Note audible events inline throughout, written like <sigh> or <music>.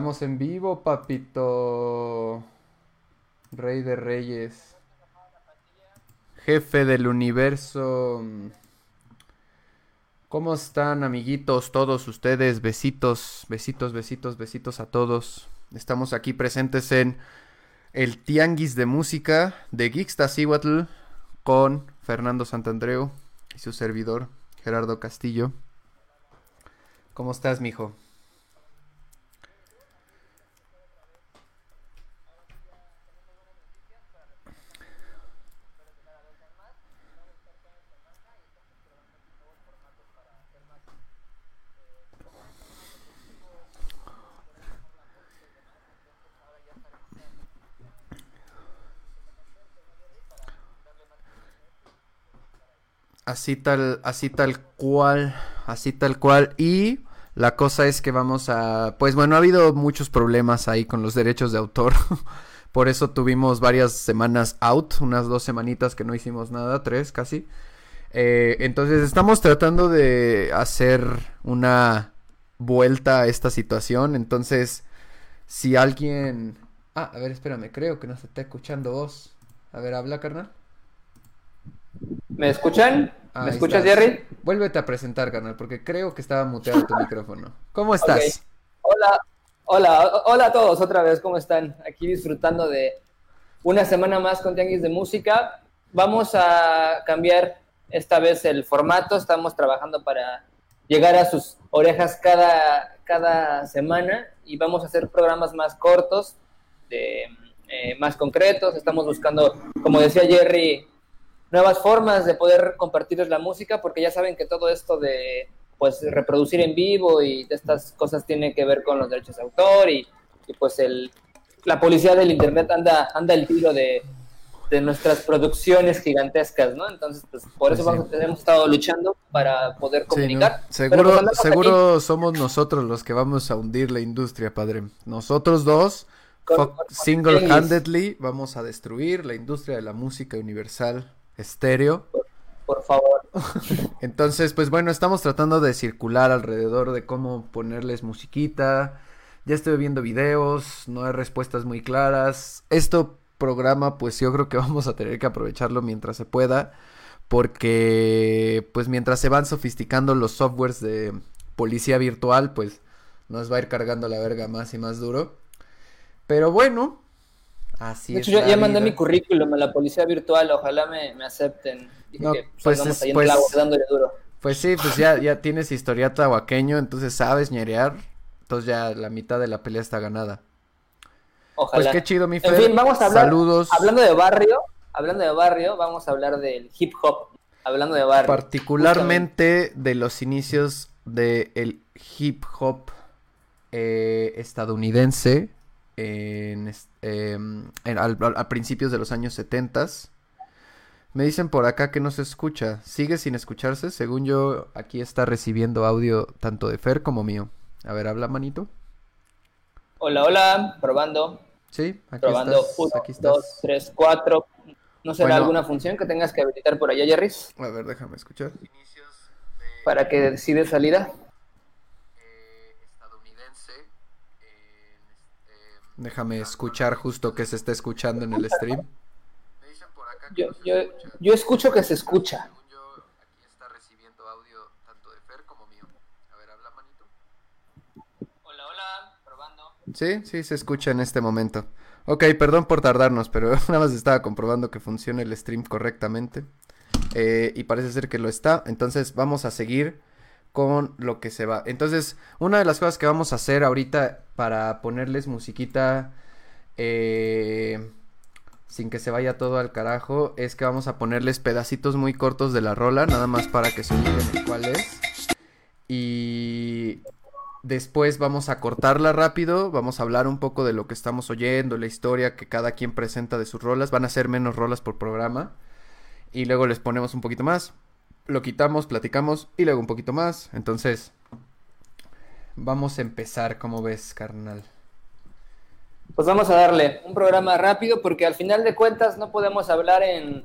Estamos en vivo, papito. Rey de Reyes. Jefe del universo. ¿Cómo están, amiguitos, todos ustedes? Besitos, besitos, besitos, besitos a todos. Estamos aquí presentes en el Tianguis de Música de Geekstasiwatl con Fernando Santandreu y su servidor, Gerardo Castillo. ¿Cómo estás, mijo? Así tal, así tal cual, así tal cual. Y la cosa es que vamos a, pues bueno, ha habido muchos problemas ahí con los derechos de autor. <laughs> Por eso tuvimos varias semanas out, unas dos semanitas que no hicimos nada, tres casi. Eh, entonces estamos tratando de hacer una vuelta a esta situación. Entonces, si alguien... Ah, a ver, espérame, creo que no se está escuchando vos. A ver, habla, carnal. ¿Me escuchan? ¿Me escuchas, Jerry? Vuélvete a presentar, carnal, porque creo que estaba muteado tu micrófono. ¿Cómo estás? Hola, hola, hola a todos otra vez, ¿cómo están? Aquí disfrutando de una semana más con Tianguis de Música. Vamos a cambiar esta vez el formato, estamos trabajando para llegar a sus orejas cada, cada semana y vamos a hacer programas más cortos, de, eh, más concretos. Estamos buscando, como decía Jerry, nuevas formas de poder compartirles la música, porque ya saben que todo esto de pues reproducir en vivo y de estas cosas tiene que ver con los derechos de autor y, pues el, la policía del internet anda, anda el tiro de, de nuestras producciones gigantescas, ¿no? Entonces, pues por eso vamos, hemos estado luchando para poder comunicar. Seguro, seguro somos nosotros los que vamos a hundir la industria, padre. Nosotros dos, single-handedly, vamos a destruir la industria de la música universal estéreo. Por, favor. <laughs> Entonces, pues bueno, estamos tratando de circular alrededor de cómo ponerles musiquita. Ya estoy viendo videos, no hay respuestas muy claras. Esto programa, pues yo creo que <laughs> vamos a tener que aprovecharlo mientras se pueda. Porque, pues mientras se van sofisticando los softwares de policía virtual, pues nos va a ir cargando la verga más y más duro. Pero bueno, Así de hecho, ya, mandé mi currículum a la policía virtual, ojalá me, acepten. no, pues, pues, duro. pues sí, pues ya, ya tienes historia tahuaqueño, entonces sabes ñerear, entonces ya la mitad de la pelea está ganada. Ojalá. Pues qué chido, mi Fer. En fin, vamos a hablar, Saludos. Hablando de barrio, hablando de barrio, vamos a hablar del hip hop, hablando de barrio. Particularmente de los inicios del hip hop eh, estadounidense, en, em, a, principios de los años 70. Me dicen por acá que no se escucha. ¿Sigue sin escucharse? Según yo, aquí está recibiendo audio tanto de Fer como mío. A ver, habla, manito. Hola, hola, probando. Sí, aquí probando. Uno, aquí dos, tres, cuatro. ¿No será alguna función que tengas que habilitar por allá, Jerry? A ver, déjame escuchar. Para que decide salida. Déjame escuchar justo que se está escuchando en el stream. Yo, yo, yo escucho que se escucha. Sí, sí, se escucha en este momento. Ok, perdón por tardarnos, pero <laughs> nada más estaba comprobando que funcione el stream correctamente. Eh, y parece ser que lo está. Entonces vamos a seguir con lo que se va. Entonces, una de las cosas que vamos a hacer ahorita para ponerles musiquita eh, sin que se vaya todo al carajo es que vamos a ponerles pedacitos muy cortos de la rola, nada más para que se olviden cuál es. Y después vamos a cortarla rápido, vamos a hablar un poco de lo que estamos oyendo, la historia que cada quien presenta de sus rolas, van a ser menos rolas por programa. Y luego les ponemos un poquito más lo quitamos, platicamos y luego un poquito más. Entonces, vamos a empezar, ¿cómo ves, carnal? Pues vamos a darle un programa rápido porque al final de cuentas no podemos hablar en,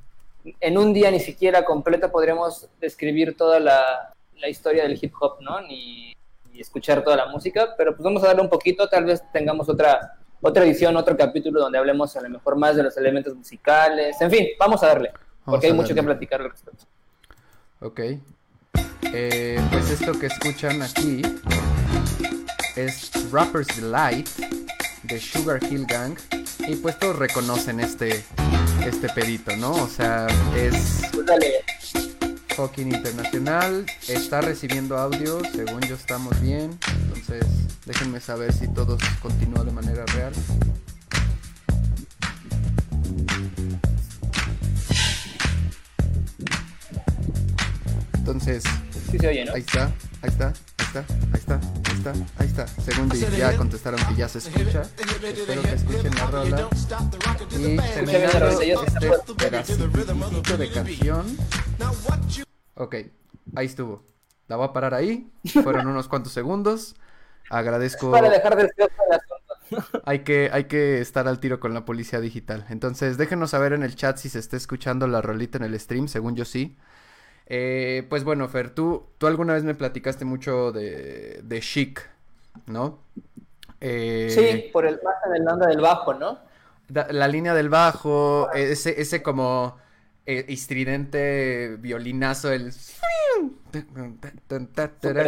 en un día ni siquiera completo, podríamos describir toda la, la, historia del hip hop, ¿no? Ni, escuchar toda la música, pero pues vamos a darle un poquito, tal vez tengamos otra, otra edición, otro capítulo donde hablemos a lo mejor más de los elementos musicales, en fin, vamos a darle, porque hay mucho que platicar al respecto. Ok. Eh, pues esto que escuchan aquí es Rapper's Delight de Sugar Hill Gang. Y pues todos reconocen este, este pedito, ¿no? O sea, es fucking internacional. Está recibiendo audio, según yo estamos bien. Entonces, déjenme saber si todo continúa de manera real. Entonces, sí se oye, ¿no? ahí está, ahí está, ahí está, ahí está, ahí está, ahí está. Según ya contestaron que ya se escucha. Espero que escuchen la rola. Y terminando este pedacito de canción. Ok, ahí estuvo. La voy a parar ahí. Fueron unos cuantos segundos. Agradezco. Para dejar de hay que, hay que estar al tiro con la policía digital. Entonces, déjenos saber en el chat si se está escuchando la rolita en el stream. Según yo sí. Eh, pues bueno, Fer, tú, tú alguna vez me platicaste mucho de, de Chic, ¿no? Eh, sí, por el más onda del bajo, ¿no? la línea del bajo, ese, ese como eh, estridente violinazo, el... Super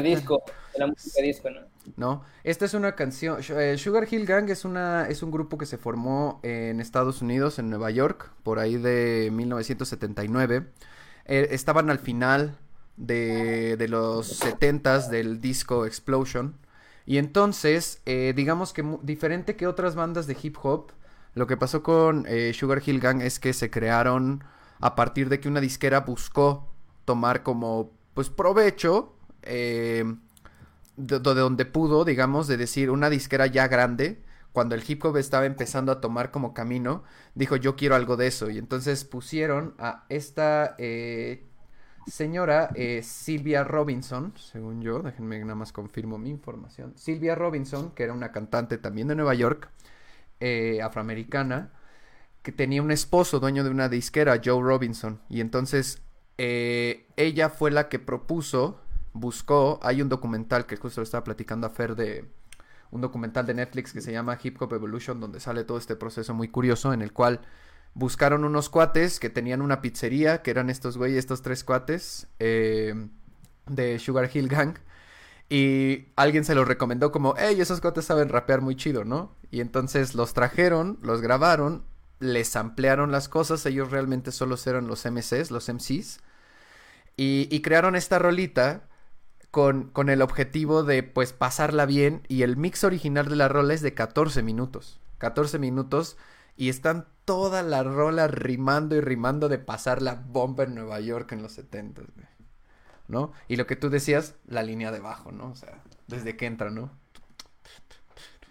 disco, la música disco, ¿no? No, esta es una canción, eh, Sugar Hill Gang es, una, es un grupo que se formó en Estados Unidos, en Nueva York, por ahí de 1979. Eh, estaban al final de, de los 70s del disco Explosion. Y entonces, eh, digamos que diferente que otras bandas de hip hop, lo que pasó con eh, Sugar Hill Gang es que se crearon a partir de que una disquera buscó tomar como, pues, provecho de, de, donde pudo, digamos, de decir una disquera ya grande cuando el hip hop estaba empezando a tomar como camino, dijo yo quiero algo de eso. Y entonces pusieron a esta eh, señora eh, Silvia Robinson, según yo, déjenme nada más confirmo mi información. Silvia Robinson, que era una cantante también de Nueva York, eh, afroamericana, que tenía un esposo dueño de una disquera, Joe Robinson. Y entonces ella fue la que propuso, buscó, hay un documental que justo lo estaba platicando a Fer de un documental de Netflix que se llama Hip Hop Evolution, donde sale todo este proceso muy curioso en el cual buscaron unos cuates que tenían una pizzería, que eran estos güeyes, estos tres cuates eh, de Sugar Hill Gang. Y alguien se los recomendó como, hey, esos cuates saben rapear muy chido, ¿no? Y entonces los trajeron, los grabaron, les ampliaron las cosas, ellos realmente solo eran los MCs, los MCs. Y crearon esta rolita con, con, el objetivo de pues pasarla bien y el mix original de la rola es de 14 minutos. 14 minutos y están toda la rola rimando y rimando de pasar la bomba en Nueva York en los 70, ¿no? Y lo que tú decías, la línea de bajo, ¿no? O sea, desde que entra, ¿no?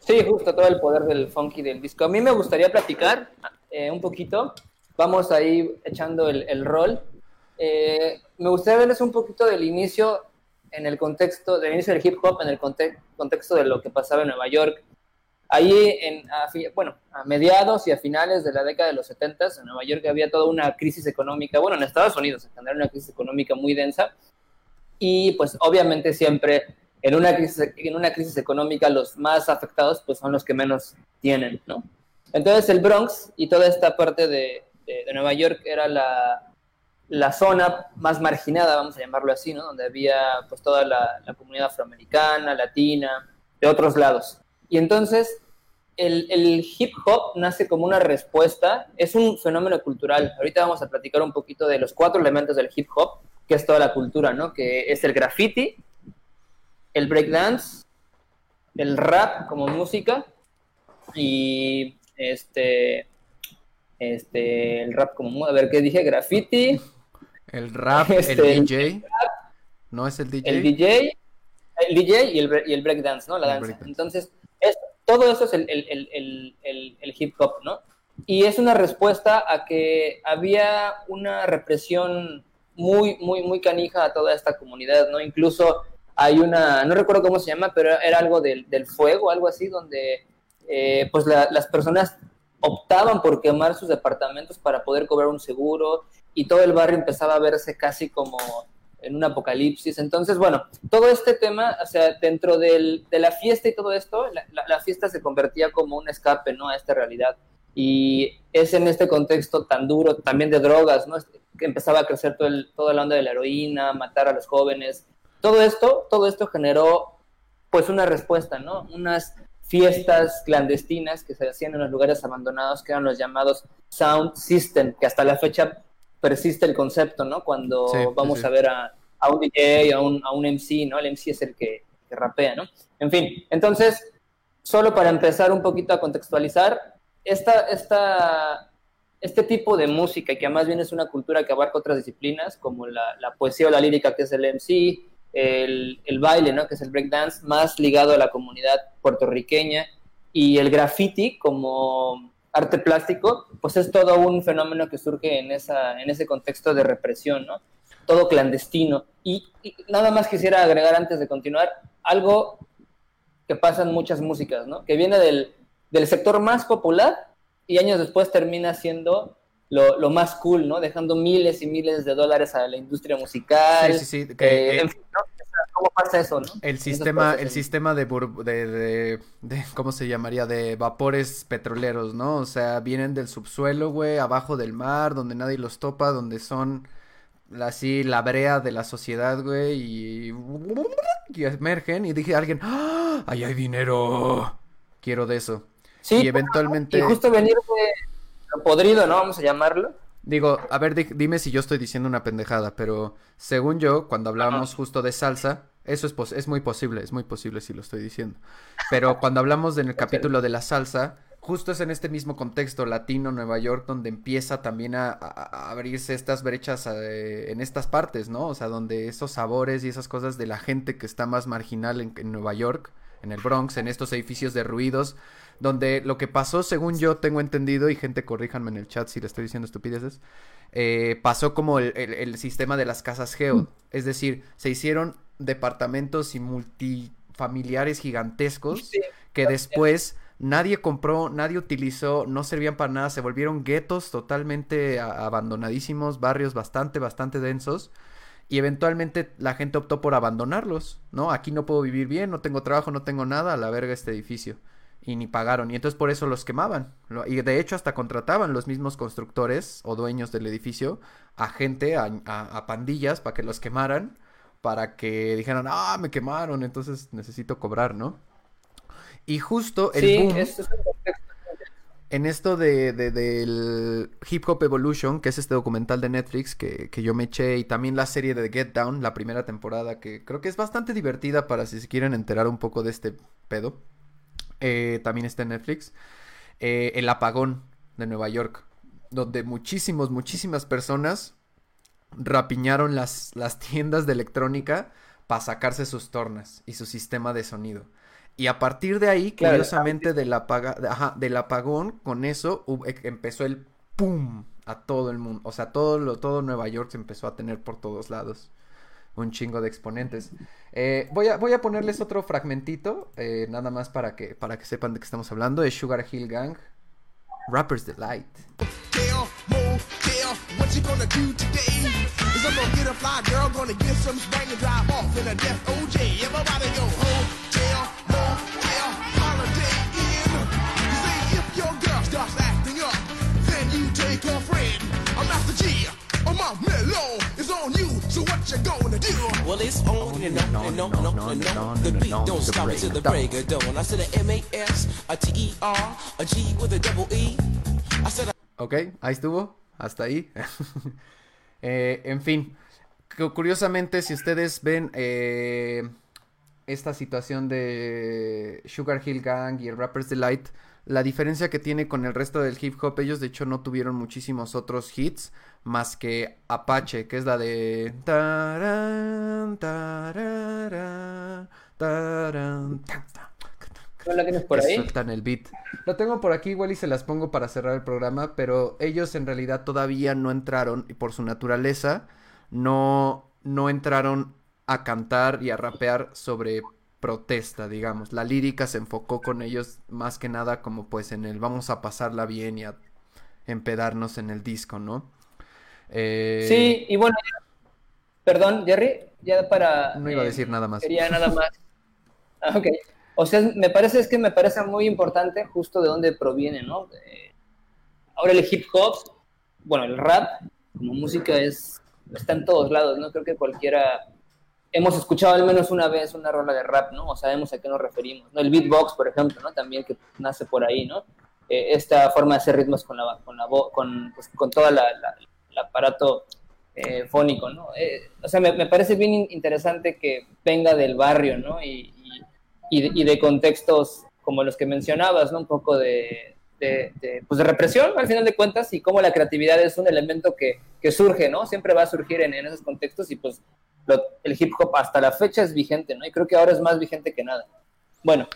Sí, justo todo el poder del funky del disco. A mí me gustaría platicar eh, un poquito. Vamos ahí echando el, rol. Eh, me gustaría verles un poquito del inicio en el contexto del inicio del hip hop, en el contexto de lo que pasaba en Nueva York. Ahí, en, a, bueno, a mediados y a finales de la década de los 70 en Nueva York había toda una crisis económica, bueno, en Estados Unidos en general una crisis económica muy densa y pues obviamente siempre en una crisis, en una crisis económica los más afectados pues son los que menos tienen, ¿no? Entonces el Bronx y toda esta parte de, de Nueva York era la, la zona más marginada, vamos a llamarlo así, ¿no? Donde había pues toda la, comunidad afroamericana, latina, de otros lados. Y entonces el, hip hop nace como una respuesta, es un fenómeno cultural. Ahorita vamos a platicar un poquito de los cuatro elementos del hip hop, que es toda la cultura, ¿no? Que es el graffiti, el breakdance, el rap como música y este este el rap como a ver qué dije graffiti el rap, el este, DJ. ¿No es el DJ? El DJ, el DJ y el, y el breakdance, ¿no? La danza. Entonces, todo eso es el, el, hip hop, ¿no? Y es una respuesta a que había una represión muy, muy, muy canija a toda esta comunidad, ¿no? Incluso hay una, no recuerdo cómo se llama, pero era algo del, del fuego, algo así, donde eh, pues las personas optaban por quemar sus departamentos para poder cobrar un seguro y todo el barrio empezaba a verse casi como en un apocalipsis. Entonces, bueno, todo este tema, o sea, dentro del, de la fiesta y todo esto, la, la, fiesta se convertía como un escape, ¿no? A esta realidad. Y es en este contexto tan duro, también de drogas, ¿no? Que empezaba a crecer todo el, toda la onda de la heroína, matar a los jóvenes. Todo esto, todo esto generó, pues, una respuesta, ¿no? Unas fiestas clandestinas que se hacían en los lugares abandonados, que eran los llamados sound system, que hasta la fecha persiste el concepto, ¿no? Cuando vamos a ver a, a, un DJ, a un, a un MC, ¿no? El MC es el que, que, rapea, ¿no? En fin, entonces, solo para empezar un poquito a contextualizar, esta, esta, este tipo de música, que además bien es una cultura que abarca otras disciplinas, como la, la poesía o la lírica, que es el MC, el, el, baile, ¿no? que es el breakdance, más ligado a la comunidad puertorriqueña, y el graffiti como arte plástico, pues es todo un fenómeno que surge en, esa, en ese contexto de represión, ¿no? Todo clandestino. Y, nada más quisiera agregar antes de continuar algo que pasa en muchas músicas, ¿no? Que viene del, del sector más popular y años después termina siendo lo, lo, más cool, ¿no? Dejando miles y miles de dólares a la industria musical. Sí, sí, sí. Que, eh, en fin, ¿no? ¿Cómo pasa eso, no? El sistema, el sistema de, de, de, ¿cómo se llamaría? De vapores petroleros, ¿no? O sea, vienen del subsuelo, güey, abajo del mar, donde nadie los topa, donde son así la brea de la sociedad, güey, y, y emergen y dije a alguien, ¡Ah! ¡ahí hay dinero! Quiero de eso. Sí, y eventualmente... Y justo venir de podrido, ¿no? Vamos a llamarlo. Digo, a ver, dime si yo estoy diciendo una pendejada, pero según yo, cuando hablábamos justo de salsa, eso es, es muy posible, es muy posible si lo estoy diciendo. Pero cuando hablamos en el capítulo de la salsa, justo es en este mismo contexto latino, Nueva York, donde empieza también a, abrirse estas brechas eh, en estas partes, ¿no? O sea, donde esos sabores y esas cosas de la gente que está más marginal en Nueva York, en el Bronx, en estos edificios de ruidos, donde lo que pasó, según yo tengo entendido, y gente corríjanme en el chat si le estoy diciendo estupideces, eh, pasó como el, sistema de las casas Geo, mm. es decir, se hicieron departamentos y multifamiliares gigantescos que después nadie compró, nadie utilizó, no servían para nada, se volvieron guetos totalmente abandonadísimos, barrios bastante, bastante densos. Y eventualmente la gente optó por abandonarlos, ¿no? Aquí no puedo vivir bien, no tengo trabajo, no tengo nada, a la verga este edificio y ni pagaron. Y entonces por eso los quemaban. Y de hecho hasta contrataban los mismos constructores o dueños del edificio a gente, a, pandillas para que los quemaran, para que dijeran, ah, me quemaron, entonces necesito cobrar, ¿no? Y justo el boom... En esto de, del Hip Hop Evolution, que es este documental de Netflix que, que yo me eché, y también la serie de Get Down, la primera temporada, que creo que es bastante divertida para si se quieren enterar un poco de este pedo. Eh, también está en Netflix, eh, El apagón de Nueva York, donde muchísimos, muchísimas personas rapiñaron las, las tiendas de electrónica para sacarse sus tornas y su sistema de sonido. Y a partir de ahí, curiosamente, del, del apagón, con eso e, empezó el pum a todo el mundo. O sea, todo, lo, todo Nueva York se empezó a tener por todos lados un chingo de exponentes. Eh, voy, a, voy a ponerles otro fragmentito, eh, nada más para que, para que sepan de qué estamos hablando. Es Sugar Hill Gang, Rapper's Delight. So what you gonna do? Well, it's on and on and on and on and on. The beat don't stop until the break of dawn. I said a M A S, a T E R, a G with a double E. I said. Ok, ahí estuvo, hasta ahí. eh, en fin, curiosamente, si ustedes ven eh, esta situación de Sugar Hill Gang y el Rapper's Delight, la diferencia que tiene con el resto del hip hop, ellos de hecho no tuvieron muchísimos otros hits, más que Apache, que es la de... ¿No la tienes por ahí? Sueltan el beat. Lo tengo por aquí, igual y se las pongo para cerrar el programa, pero ellos en realidad todavía no entraron, y por su naturaleza, no, no entraron a cantar y a rapear sobre protesta, digamos. La lírica se enfocó con ellos más que nada como pues en el vamos a pasarla bien y a empedarnos en el disco, ¿no? Eh, sí, y bueno, Perdón, Jerry, ya para... No iba a decir nada más. Quería nada <laughs> más. Ah, ok. O sea, me parece, es que me parece muy importante justo de dónde proviene, ¿no? ahora el hip hop, bueno, el rap como música es, está en todos lados, ¿no? Creo que cualquiera, hemos escuchado al menos una vez una rola de rap, ¿no? O sabemos a qué nos referimos. El beatbox, por ejemplo, ¿no? También que nace por ahí, ¿no? Eh, esta forma de hacer ritmos con la, con la con, pues, con toda el aparato eh, fónico, ¿no? Eh, o sea, me, parece bien interesante que venga del barrio, ¿no? Y, y, y, de, contextos como los que mencionabas, ¿no? Un poco de, de, pues de represión, al final de cuentas, y cómo la creatividad es un elemento que, que surge, ¿no? Siempre va a surgir en, en esos contextos y pues el hip hop hasta la fecha es vigente, ¿no? Y creo que ahora es más vigente que nada. Bueno,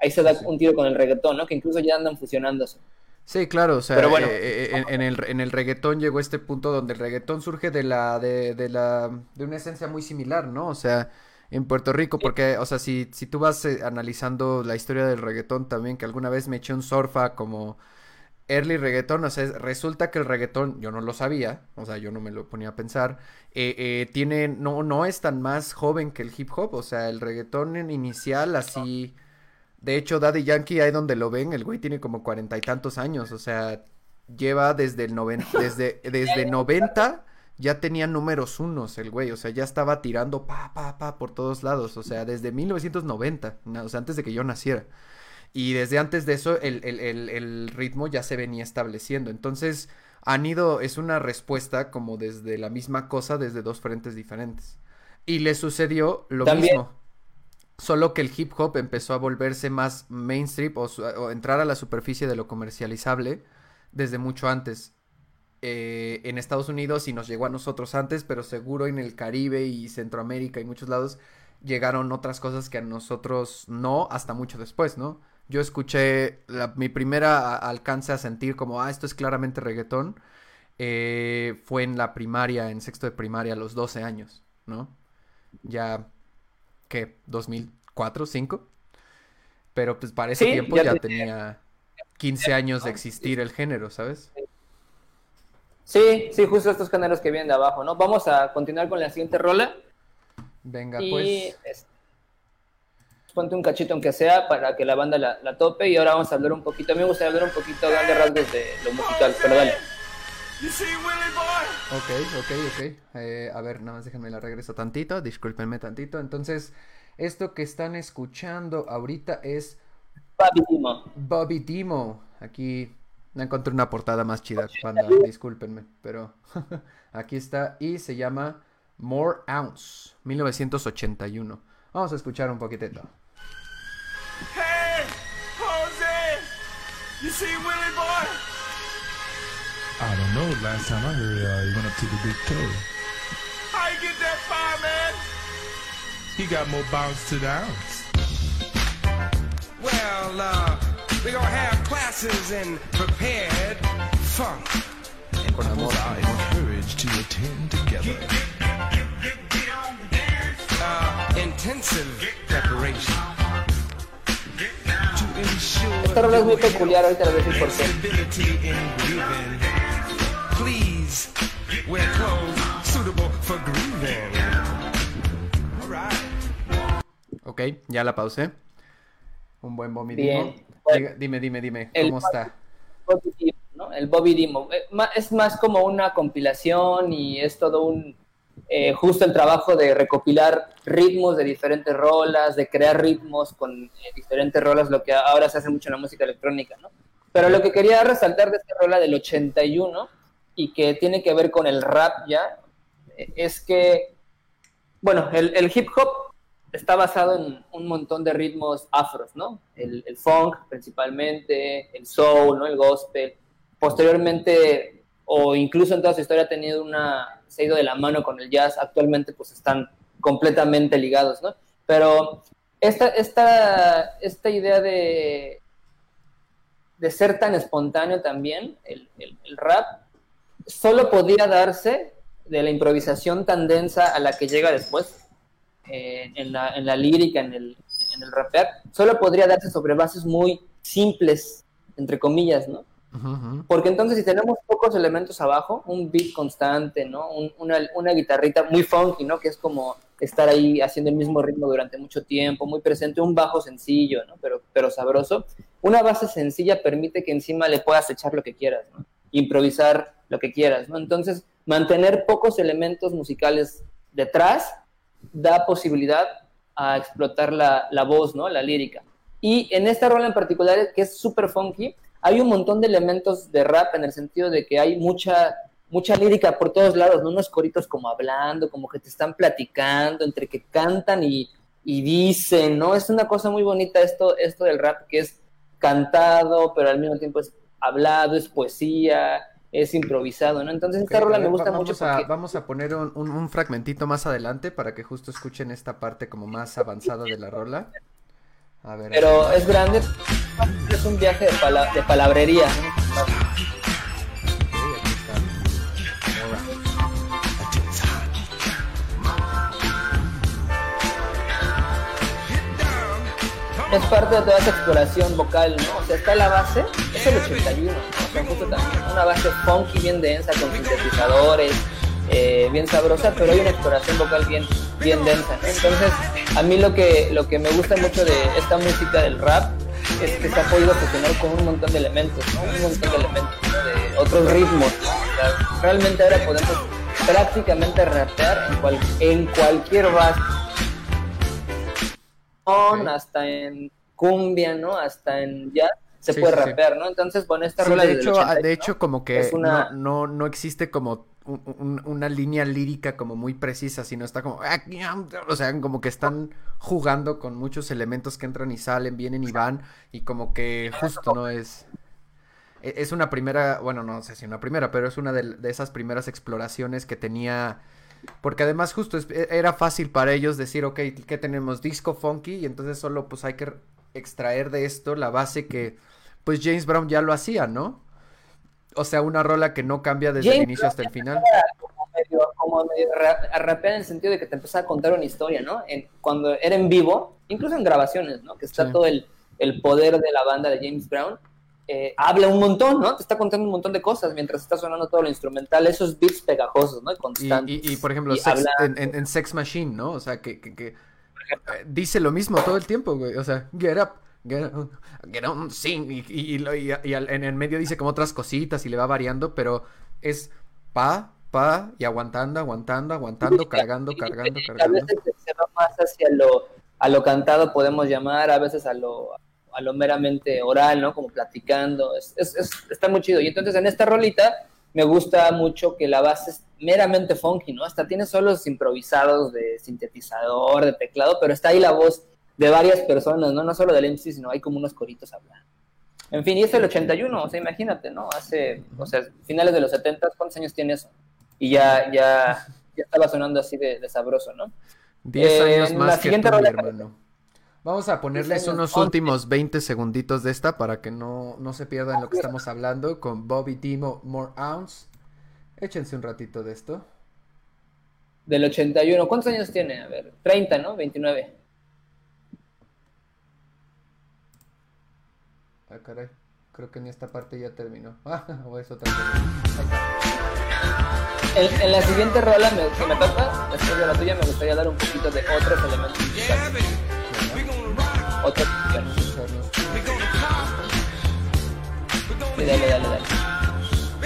ahí se da un tiro con el reggaetón, ¿no? Que incluso ya andan fusionándose. Sí, claro, o sea, bueno, eh, eh, en, el, en el reggaetón llegó este punto donde el reggaetón surge de la, de, de la, de una esencia muy similar, ¿no? O sea, en Puerto Rico, porque, o sea, si, si tú vas eh, analizando la historia del reggaetón también, que alguna vez me eché un surfa como early reggaetón, o sea, resulta que el reggaetón, yo no lo sabía, o sea, yo no me lo ponía a pensar, tiene, no, no es tan más joven que el hip hop, o sea, el reggaetón en inicial así... De hecho, Daddy Yankee, ahí donde lo ven, el güey tiene como cuarenta y tantos años, o sea, lleva desde el noventa, <laughs> desde, desde 90 ya tenía números unos el güey, o sea, ya estaba tirando pa, pa, pa por todos lados, o sea, desde 1990, o sea, antes de que yo naciera. Y desde antes de eso, el, el, el, el ritmo ya se venía estableciendo. Entonces, han ido, es una respuesta como desde la misma cosa, desde dos frentes diferentes. Y le sucedió lo mismo. Solo que el hip hop empezó a volverse más mainstream o, entrar a la superficie de lo comercializable desde mucho antes. Eh, en Estados Unidos y nos llegó a nosotros antes, pero seguro en el Caribe y Centroamérica y muchos lados llegaron otras cosas que a nosotros no hasta mucho después, ¿no? Yo escuché mi primera alcance a sentir como, ah, esto es claramente reggaetón, eh, fue en la primaria, en sexto de primaria, a los 12 años, ¿no? Ya ¿qué? ¿2004, 2005? Pero pues para ese tiempo ya, tenía 15 años de existir el género, ¿sabes? Sí, sí, justo estos géneros que vienen de abajo, ¿no? Vamos a continuar con la siguiente rola. Venga, pues. Ponte un cachito aunque sea para que la banda la, tope y ahora vamos a hablar un poquito, a mí me gustaría hablar un poquito de rasgos de lo musical, pero dale. Ok, ok, ok. Eh, a ver, nada más déjenme la regreso tantito, discúlpenme tantito. Entonces, esto que están escuchando ahorita es Bobby Dimo. Bobby Dimo. Aquí no encontré una portada más chida, panda, discúlpenme, pero <laughs> aquí está y se llama More Ounce, 1981. Vamos a escuchar un poquitito. You see Willie Boy? I don't know. Last time I heard, uh, he went up to the big toe. How you get that far, man? He got more bounce to the ounce. Well, uh, we gonna have classes in prepared funk. And couples are encouraged to attend together. Uh, intensive preparation. Esta rola es muy peculiar, ahorita les voy a decir por qué. Ok, ya la pausé. Un buen Bobby Dimo. dime, dime, dime, ¿cómo está? El Bobby Dimo. Eh, es más como una compilación y es todo un... Eh, justo el trabajo de recopilar ritmos de diferentes rolas, de crear ritmos con eh, diferentes rolas, lo que ahora se hace mucho en la música electrónica, ¿no? Pero lo que quería resaltar de esta rola del 81 y que tiene que ver con el rap ya, es que, bueno, el, hip hop está basado en un montón de ritmos afros, ¿no? El, funk principalmente, el soul. El gospel. Posteriormente, o incluso en toda su historia ha tenido una, se ha ido de la mano con el jazz, actualmente pues están completamente ligados, ¿no? Pero esta, esta, esta idea de, de ser tan espontáneo también, el, el rap, solo podía darse de la improvisación tan densa a la que llega después, eh, en, la, en, la, lírica, en el, en el rapear, solo podría darse sobre bases muy simples, entre comillas, ¿no? Porque entonces si tenemos pocos elementos abajo, un beat constante, ¿no? una, una, guitarrita muy funky, ¿no? Que es como estar ahí haciendo el mismo ritmo durante mucho tiempo, muy presente, un bajo sencillo, ¿no? Pero, pero sabroso. Una base sencilla permite que encima le puedas echar lo que quieras, ¿no? Improvisar lo que quieras, ¿no? Entonces, mantener pocos elementos musicales detrás da posibilidad a explotar la, la voz, ¿no? La lírica. Y en esta rola en particular, que es súper funky, hay un montón de elementos de rap en el sentido de que hay mucha, mucha lírica por todos lados, ¿no? Unos coritos como hablando, como que te están platicando, entre que cantan y, y dicen, ¿no? Es una cosa muy bonita esto, esto del rap, que es cantado, pero al mismo tiempo es hablado, es poesía, es improvisado, ¿no? Entonces esta rola me gusta mucho porque... Vamos a poner un, un, fragmentito más adelante para que justo escuchen esta parte como más avanzada de la rola. Pero es grande, es un viaje de, de palabrería. es parte de toda esa exploración vocal, ¿no? O sea, está la base, es el 81, o sea, justo también, una base funky bien densa con sintetizadores, eh, bien sabrosa, pero hay una exploración vocal bien, bien densa. Entonces, a mí lo que, lo que me gusta mucho de esta música del rap es que se ha podido fusionar con un montón de elementos, ¿no? un montón de elementos, de otros ritmos. realmente ahora podemos prácticamente rapear en, cual, en cualquier base. Hasta en cumbia, ¿no? Hasta en jazz se puede rapear, ¿no? Entonces, bueno, esta rola de hecho, de hecho, como que no, no, no existe como una línea lírica como muy precisa, sino está como, ah, o sea, como que están jugando con muchos elementos que entran y salen, vienen y van, y como que justo no es... E, es una primera, bueno, no sé si una primera, pero es una de, esas primeras exploraciones que tenía... Porque además justo e, era fácil para ellos decir, ok, ¿qué tenemos? Disco funky y entonces solo pues hay que extraer de esto la base que pues James Brown ya lo hacía, ¿no? O sea, una rola que no cambia desde el inicio hasta el final. Como, medio, en el sentido de que te empieza a contar una historia, ¿no? cuando era en vivo, incluso en grabaciones, ¿no? Que está todo el, poder de la banda de James Brown. Eh, habla un montón, ¿no? Te está contando un montón de cosas mientras está sonando todo lo instrumental, esos beats pegajosos, ¿no? Y, y, por ejemplo, en, Sex Machine, ¿no? O sea, que, que, eh, dice lo mismo todo el tiempo, güey. O sea, get up, get on, sing, y, y, en el medio dice como otras cositas y le va variando, pero es pa, pa, y aguantando, aguantando, aguantando, cargando, cargando, cargando. A veces se va más hacia lo, a lo cantado, podemos llamar, a veces a lo, a lo meramente oral, ¿no? Como platicando, es, es, está muy chido. Y entonces en esta rolita me gusta mucho que la base es meramente funky, ¿no? Hasta tiene solos improvisados de sintetizador, de teclado, pero está ahí la voz de varias personas, ¿no? No solo del MC, sino hay como unos coritos hablando. En fin, y es el 81, o sea, imagínate, ¿no? Hace, o sea, finales de los 70, ¿cuántos años tiene eso? Y ya, ya, ya estaba sonando así de, sabroso, ¿no? 10 eh, años más que tú, hermano. Vamos a ponerles unos últimos 20 segunditos de esta para que no, no se pierdan lo que estamos hablando con Bobby Dimo More Ounce. Échense un ratito de esto. Del 81, ¿cuántos años tiene? A ver, 30, ¿no? 29. Ah, caray. Creo que en esta parte ya terminó. <laughs> Ah, o es otra en, en, la siguiente rola me, que me toca, después de la tuya, me gustaría dar un poquito de otros elementos Sí, dale, dale, dale.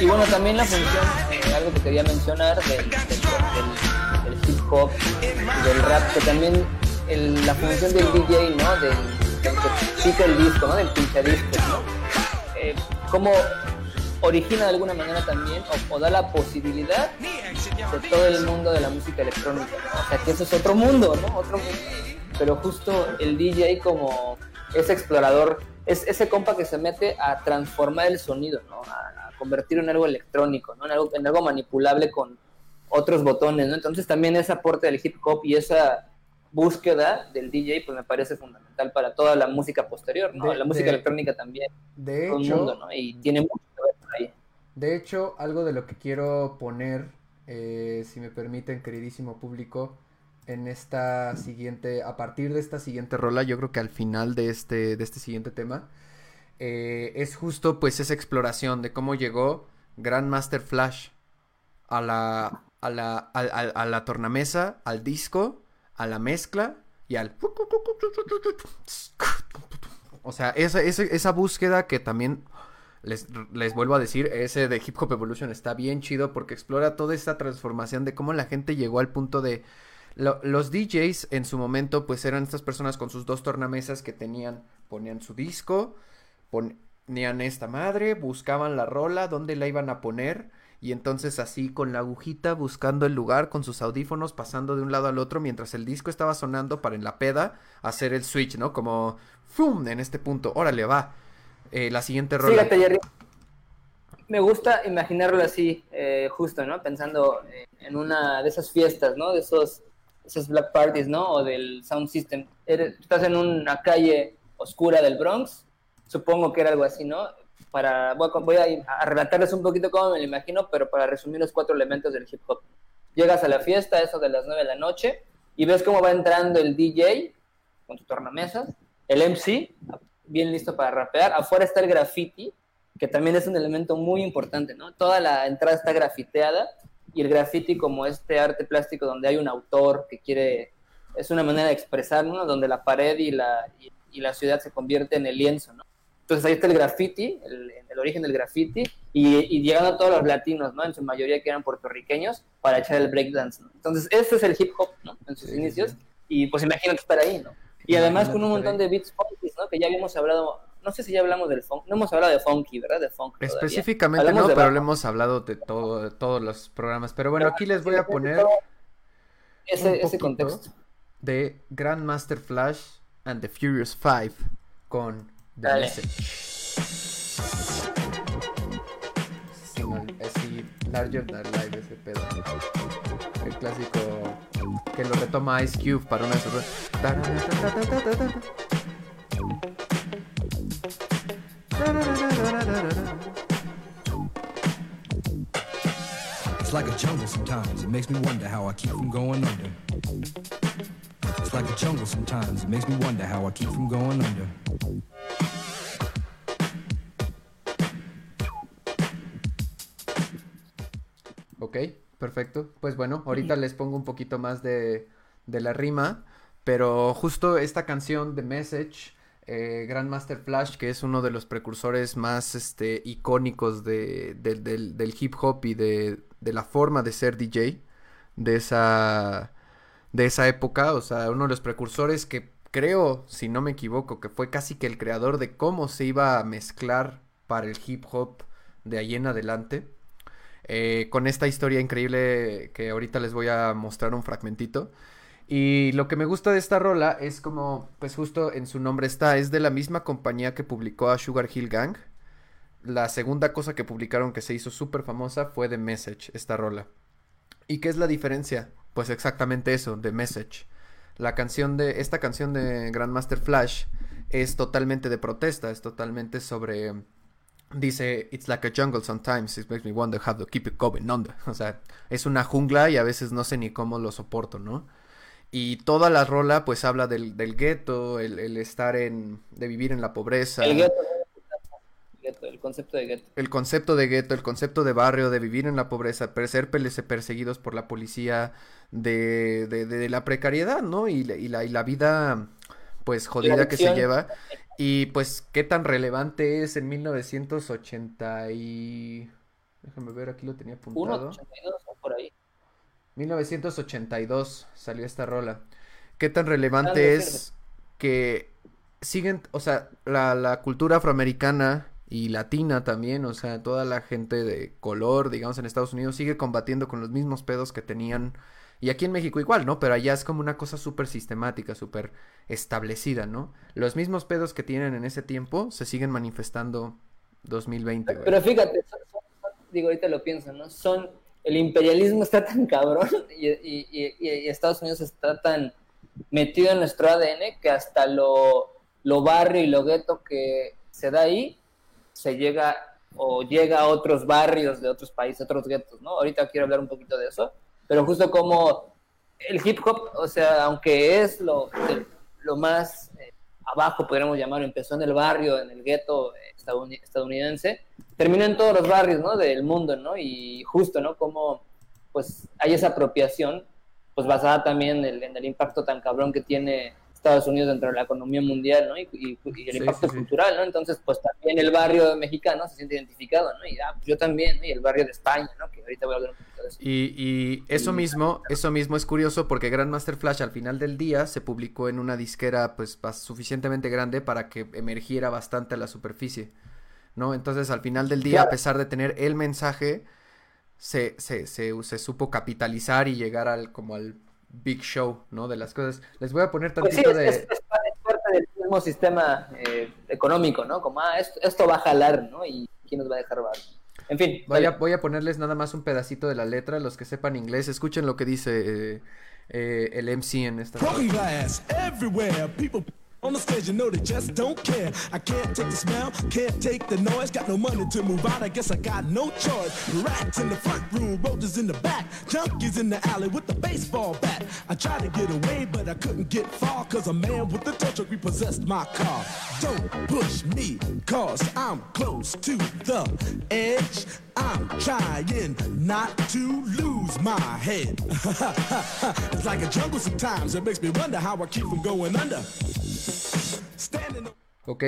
Y bueno, también la función, eh, algo que quería mencionar del, hip hop del rap, que también la función del DJ, ¿no? Del, que pica el disco, ¿no? Del pinchadisco, ¿no? Eh, cómo origina de alguna manera también o, da la posibilidad de todo el mundo de la música electrónica, ¿no? O sea, que eso es otro mundo, ¿no? Otro mundo. Pero justo el DJ como ese explorador, es ese compa que se mete a transformar el sonido, ¿no? A, convertirlo en algo electrónico, ¿no? En algo, en algo manipulable con otros botones, ¿no? Entonces también ese aporte del hip hop y esa búsqueda del DJ, pues me parece fundamental para toda la música posterior, ¿no? la música electrónica también. De hecho, Y tiene mucho que ver por ahí. De hecho, algo de lo que quiero poner, eh, si me permiten, queridísimo público, en esta siguiente, a partir de esta siguiente rola, yo creo que al final de este, de este siguiente tema, eh, es justo pues esa exploración de cómo llegó Grandmaster Flash a la, a la, a, la tornamesa, al disco, a la mezcla y al... O sea, esa, esa, búsqueda que también les, les, vuelvo a decir, ese de Hip Hop Evolution está bien chido porque explora toda esta transformación de cómo la gente llegó al punto de... los DJs en su momento pues eran estas personas con sus dos tornamesas que tenían, ponían su disco, ponían esta madre, buscaban la rola, dónde la iban a poner y entonces así con la agujita buscando el lugar con sus audífonos pasando de un lado al otro mientras el disco estaba sonando para en la peda hacer el switch, ¿no? Como ¡fum! en este punto, órale, va. Eh, la siguiente rola. Jerry. Me gusta imaginarlo así, eh, justo, ¿no? Pensando en una de esas fiestas, ¿no? De esos, esos black parties, ¿no? O del sound system. estás en una calle oscura del Bronx, supongo que era algo así, ¿no? Para, voy, a, relatarles un poquito cómo me lo imagino, pero para resumir los cuatro elementos del hip hop. Llegas a la fiesta, eso de las nueve de la noche, y ves cómo va entrando el DJ con su tornamesas, el MC, bien listo para rapear, afuera está el graffiti, que también es un elemento muy importante, ¿no? Toda la entrada está grafiteada, y el graffiti como este arte plástico donde hay un autor que quiere, es una manera de expresar, ¿no? Donde la pared y la, y la ciudad se convierte en el lienzo, ¿no? Entonces ahí está el graffiti, el, el origen del graffiti, y, y, llegando a todos los latinos, ¿no? En su mayoría que eran puertorriqueños, para echar el breakdance, ¿no? Entonces ese es el hip hop, ¿no? En sus inicios, y pues imagínate estar ahí, ¿no? Y además con un montón de beats funky, ¿no? Que ya habíamos hablado, no sé si ya hablamos del funk, no hemos hablado de funky, ¿verdad? De funk. Específicamente no, pero le hemos hablado de todo, de todos los programas. Pero bueno, aquí les voy a poner ese, ese contexto. De Grandmaster Flash and the Furious Five con The Dale. Message. Así, Larger Than Life ese pedo. El clásico que lo retoma Ice Cube para una de sus... It's like a jungle sometimes. It makes me wonder how I keep from going under. It's like a jungle sometimes. It makes me wonder how I keep from going under. Ok, perfecto. Pues bueno, ahorita les pongo un poquito más de, de la rima, pero justo esta canción de Message, eh, Grandmaster Flash, que es uno de los precursores más este, icónicos de, del, del, hip hop y de, de, la forma de ser DJ de esa, de esa época, o sea, uno de los precursores que creo, si no me equivoco, que fue casi que el creador de cómo se iba a mezclar para el hip hop de ahí en adelante. Eh, con esta historia increíble que ahorita les voy a mostrar un fragmentito. Y lo que me gusta de esta rola es como, pues justo en su nombre está, es de la misma compañía que publicó a Sugar Hill Gang. La segunda cosa que publicaron que se hizo súper famosa fue The Message, esta rola. ¿Y qué es la diferencia? Pues exactamente eso, The Message. La canción de, esta canción de Grandmaster Flash es totalmente de protesta, es totalmente sobre dice, it's like a jungle sometimes, it makes me wonder how to keep it going under. <laughs> O sea, es una jungla y a veces no sé ni cómo lo soporto, ¿no? Y toda la rola pues habla del, del gueto, el, el, estar en, de vivir en la pobreza. El gueto, el concepto de gueto. El concepto de gueto, el concepto de barrio, de vivir en la pobreza, ser perseguidos por la policía, de, de, de la precariedad, ¿no? Y, y, la, y la vida pues jodida que se lleva. Y pues qué tan relevante es en 1980 y... Déjame ver, aquí lo tenía apuntado. 182 por ahí. 1982 salió esta rola. ¿Qué tan relevante es que siguen, o sea, la, la cultura afroamericana y latina también, o sea, toda la gente de color, digamos, en Estados Unidos sigue combatiendo con los mismos pedos que tenían y aquí en México igual, ¿no? Pero allá es como una cosa súper sistemática, súper establecida, ¿no? Los mismos pedos que tienen en ese tiempo se siguen manifestando 2020, güey. Pero fíjate, digo, ahorita lo pienso, ¿no? Son, el imperialismo está tan cabrón <laughs> y, y, Estados Unidos está tan metido en nuestro ADN que hasta lo, lo barrio y lo gueto que se da ahí se llega o llega a otros barrios de otros países, otros guetos, ¿no? Ahorita quiero hablar un poquito de eso pero justo como el hip hop, o sea, aunque es lo, lo más eh, abajo, podríamos llamarlo, empezó en el barrio, en el gueto, eh, estadounidense, terminó en todos los barrios, ¿no? Del mundo, ¿no? Y justo, ¿no? Como, pues, hay esa apropiación, pues, basada también en el impacto tan cabrón que tiene Estados Unidos dentro de la economía mundial, ¿no? Y, el impacto cultural, ¿no? Entonces, pues también el barrio mexicano se siente identificado, ¿no? Y ah, pues, yo también, ¿no? Y el barrio de España, ¿no? Que ahorita voy a hablar un poquito de eso. Y, y eso mismo, eso mismo es curioso porque Grandmaster Flash al final del día se publicó en una disquera, pues, suficientemente grande para que emergiera bastante a la superficie, ¿no? Entonces, al final del día, a pesar de tener el mensaje, se, se, se, se supo capitalizar y llegar al, como al big show, ¿no? De las cosas. Les voy a poner pues tantito de... Es, parte del mismo sistema eh, económico, ¿no? Como, ah, esto, va a jalar, ¿no? Y quién nos va a dejar bar. En fin. Voy a, voy a, ponerles nada más un pedacito de la letra, los que sepan inglés, escuchen lo que dice eh, eh, el MC en esta. On the stage, you know they just don't care. I can't take the smell, can't take the noise. Got no money to move out, I guess I got no choice. Rats in the front room, roaches in the back, junkies in the alley with the baseball bat. I tried to get away, but I couldn't get far, cause a man with a tow truck repossessed my car. Don't push me, cause I'm close to the edge. I'm trying not to lose my head. <laughs> it's like a jungle sometimes, it makes me wonder how I keep from going under. Ok,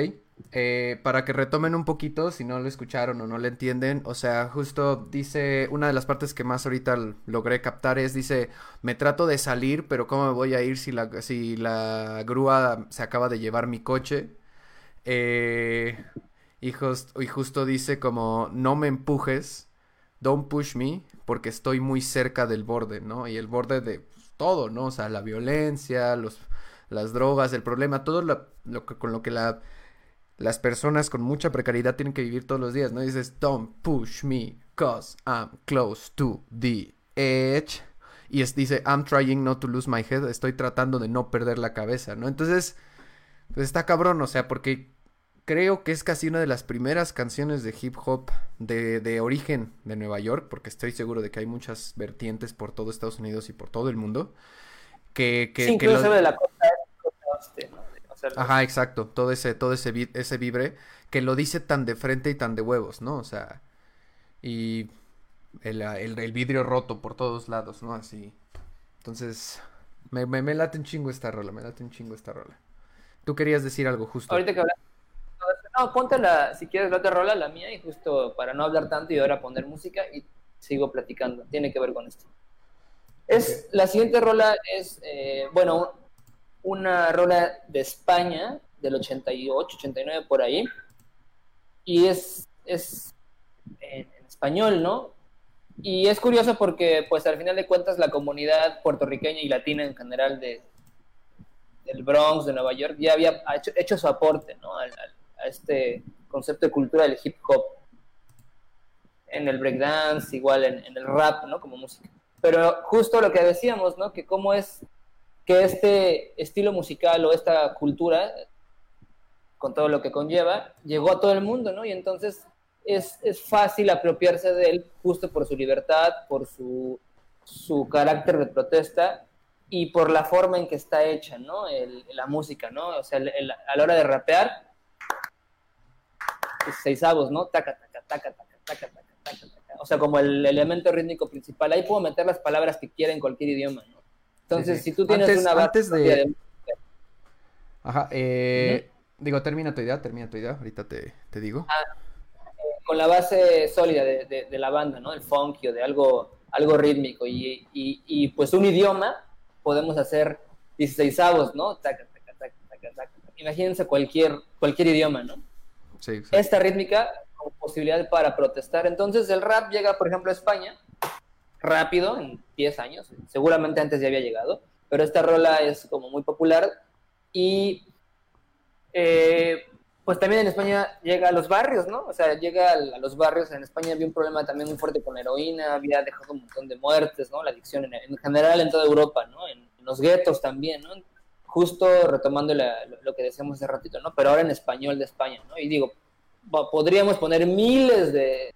eh, para que retomen un poquito, si no lo escucharon o no lo entienden, o sea, justo dice, una de las partes que más ahorita logré captar es, dice, me trato de salir, pero ¿cómo me voy a ir si la, si la grúa se acaba de llevar mi coche? Eh, y, y justo dice como, no me empujes, don't push me, porque estoy muy cerca del borde, ¿no? Y el borde de todo, ¿no? O sea, la violencia, los las drogas, el problema, todo lo, que, con lo que la, las personas con mucha precariedad tienen que vivir todos los días, ¿no? dices, don't push me, cause I'm close to the edge. Y es, dice, I'm trying not to lose my head, estoy tratando de no perder la cabeza, ¿no? Entonces, pues está cabrón, o sea, porque creo que es casi una de las primeras canciones de hip hop de, de, origen de Nueva York, porque estoy seguro de que hay muchas vertientes por todo Estados Unidos y por todo el mundo. Que, que, sí, de la costa Ajá, exacto, todo ese, todo ese, ese vibre que lo dice tan de frente y tan de huevos, ¿no? O sea, y el, el, vidrio roto por todos lados, ¿no? Así. Entonces, me, me, late un chingo esta rola, me late un chingo esta rola. Tú querías decir algo justo. Ahorita que hablas. No, ponte la, si quieres la otra rola, la mía, y justo para no hablar tanto y ahora poner música y sigo platicando. Tiene que ver con esto. Es, La siguiente rola es, eh, bueno, una rola de España del 88, 89 por ahí. Y es, es en, español, ¿no? Y es curioso porque, pues al final de cuentas, la comunidad puertorriqueña y latina en general de, del Bronx, de Nueva York, ya había hecho, su aporte, ¿no? A, este concepto de cultura del hip hop. En el breakdance, igual en, en el rap, ¿no? Como música. Pero justo lo que decíamos, ¿no? Que cómo es que este estilo musical o esta cultura, con todo lo que conlleva, llegó a todo el mundo, ¿no? Y entonces es, fácil apropiarse de él justo por su libertad, por su, carácter de protesta y por la forma en que está hecha, ¿no? la música, ¿no? O sea, a la hora de rapear, seis avos, ¿no? Taca, taca, taca, taca, taca, taca, taca, taca. O sea, como el elemento rítmico principal. Ahí puedo meter las palabras que quiera en cualquier idioma, ¿no? Entonces, si tú tienes una base antes de... Ajá, eh, digo, termina tu idea, termina tu idea, ahorita te, digo. Ah, eh, con la base sólida de, la banda, ¿no? El funky o de algo, algo rítmico y, pues un idioma, podemos hacer 16 avos, ¿no? Imagínense cualquier, cualquier idioma, ¿no? Sí, Esta rítmica con posibilidad para protestar. Entonces el rap llega, por ejemplo, a España rápido, en 10 años, seguramente antes ya había llegado, pero esta rola es como muy popular y eh, pues también en España llega a los barrios, ¿no? O sea, llega a, los barrios, en España había un problema también muy fuerte con la heroína, había dejado un montón de muertes, ¿no? La adicción en, general en toda Europa, ¿no? En, los guetos también, ¿no? Justo retomando lo que decíamos hace ratito, ¿no? Pero ahora en español de España, ¿no? Y digo, podríamos poner miles de,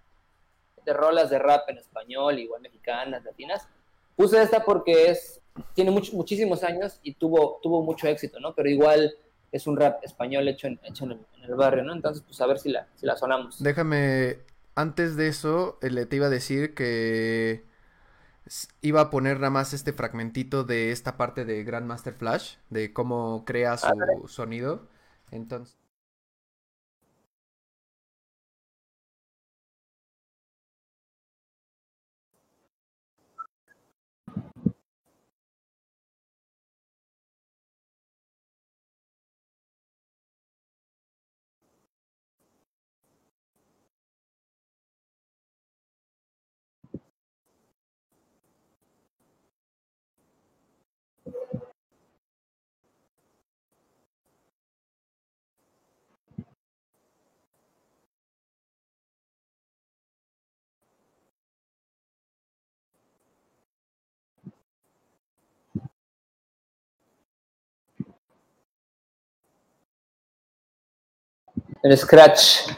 de rolas de rap en español, igual mexicanas, latinas. Puse esta porque es, tiene muchísimos años y tuvo, tuvo mucho éxito, ¿no? Pero igual es un rap español hecho en, hecho en, el, barrio, ¿no? Entonces, pues a ver si la, si la sonamos. Déjame, antes de eso, eh, le te iba a decir que iba a poner nada más este fragmentito de esta parte de Grandmaster Flash, de cómo crea su sonido. Entonces... el Scratch.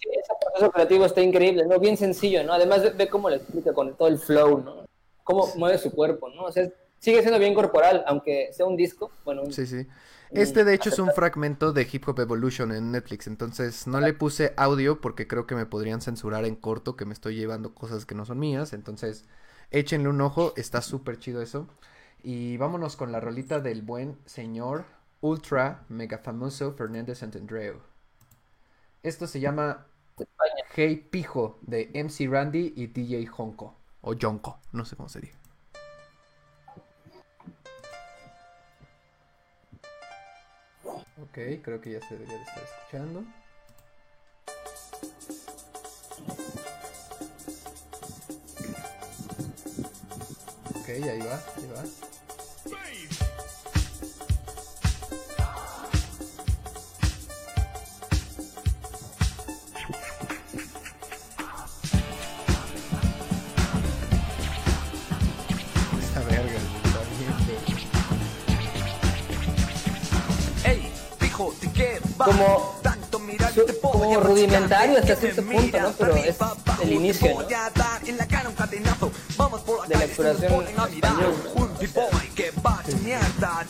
Ese proceso creativo está increíble, ¿no? Bien sencillo, ¿no? Además ve, cómo le explica con todo el flow, ¿no? Cómo mueve su cuerpo, ¿no? O sea, sigue siendo bien corporal, aunque sea un disco, bueno. sí, sí. Este de hecho es un fragmento de Hip Hop Evolution en Netflix, entonces no le puse audio porque creo que me podrían censurar en corto que me estoy llevando cosas que no son mías, entonces échenle un ojo, está súper chido eso. Y vámonos con la rolita del buen señor ultra mega famoso Fernández Santandreu. Esto se llama Hey Pijo de MC Randy y DJ Honko. O Jonko, no sé cómo se dice. Ok, creo que ya se debería de estar escuchando. Ok, ahí va, ahí va. Como, como rudimentario hasta cierto punto, ¿no? Pero es el inicio, ¿no? De la exploración española.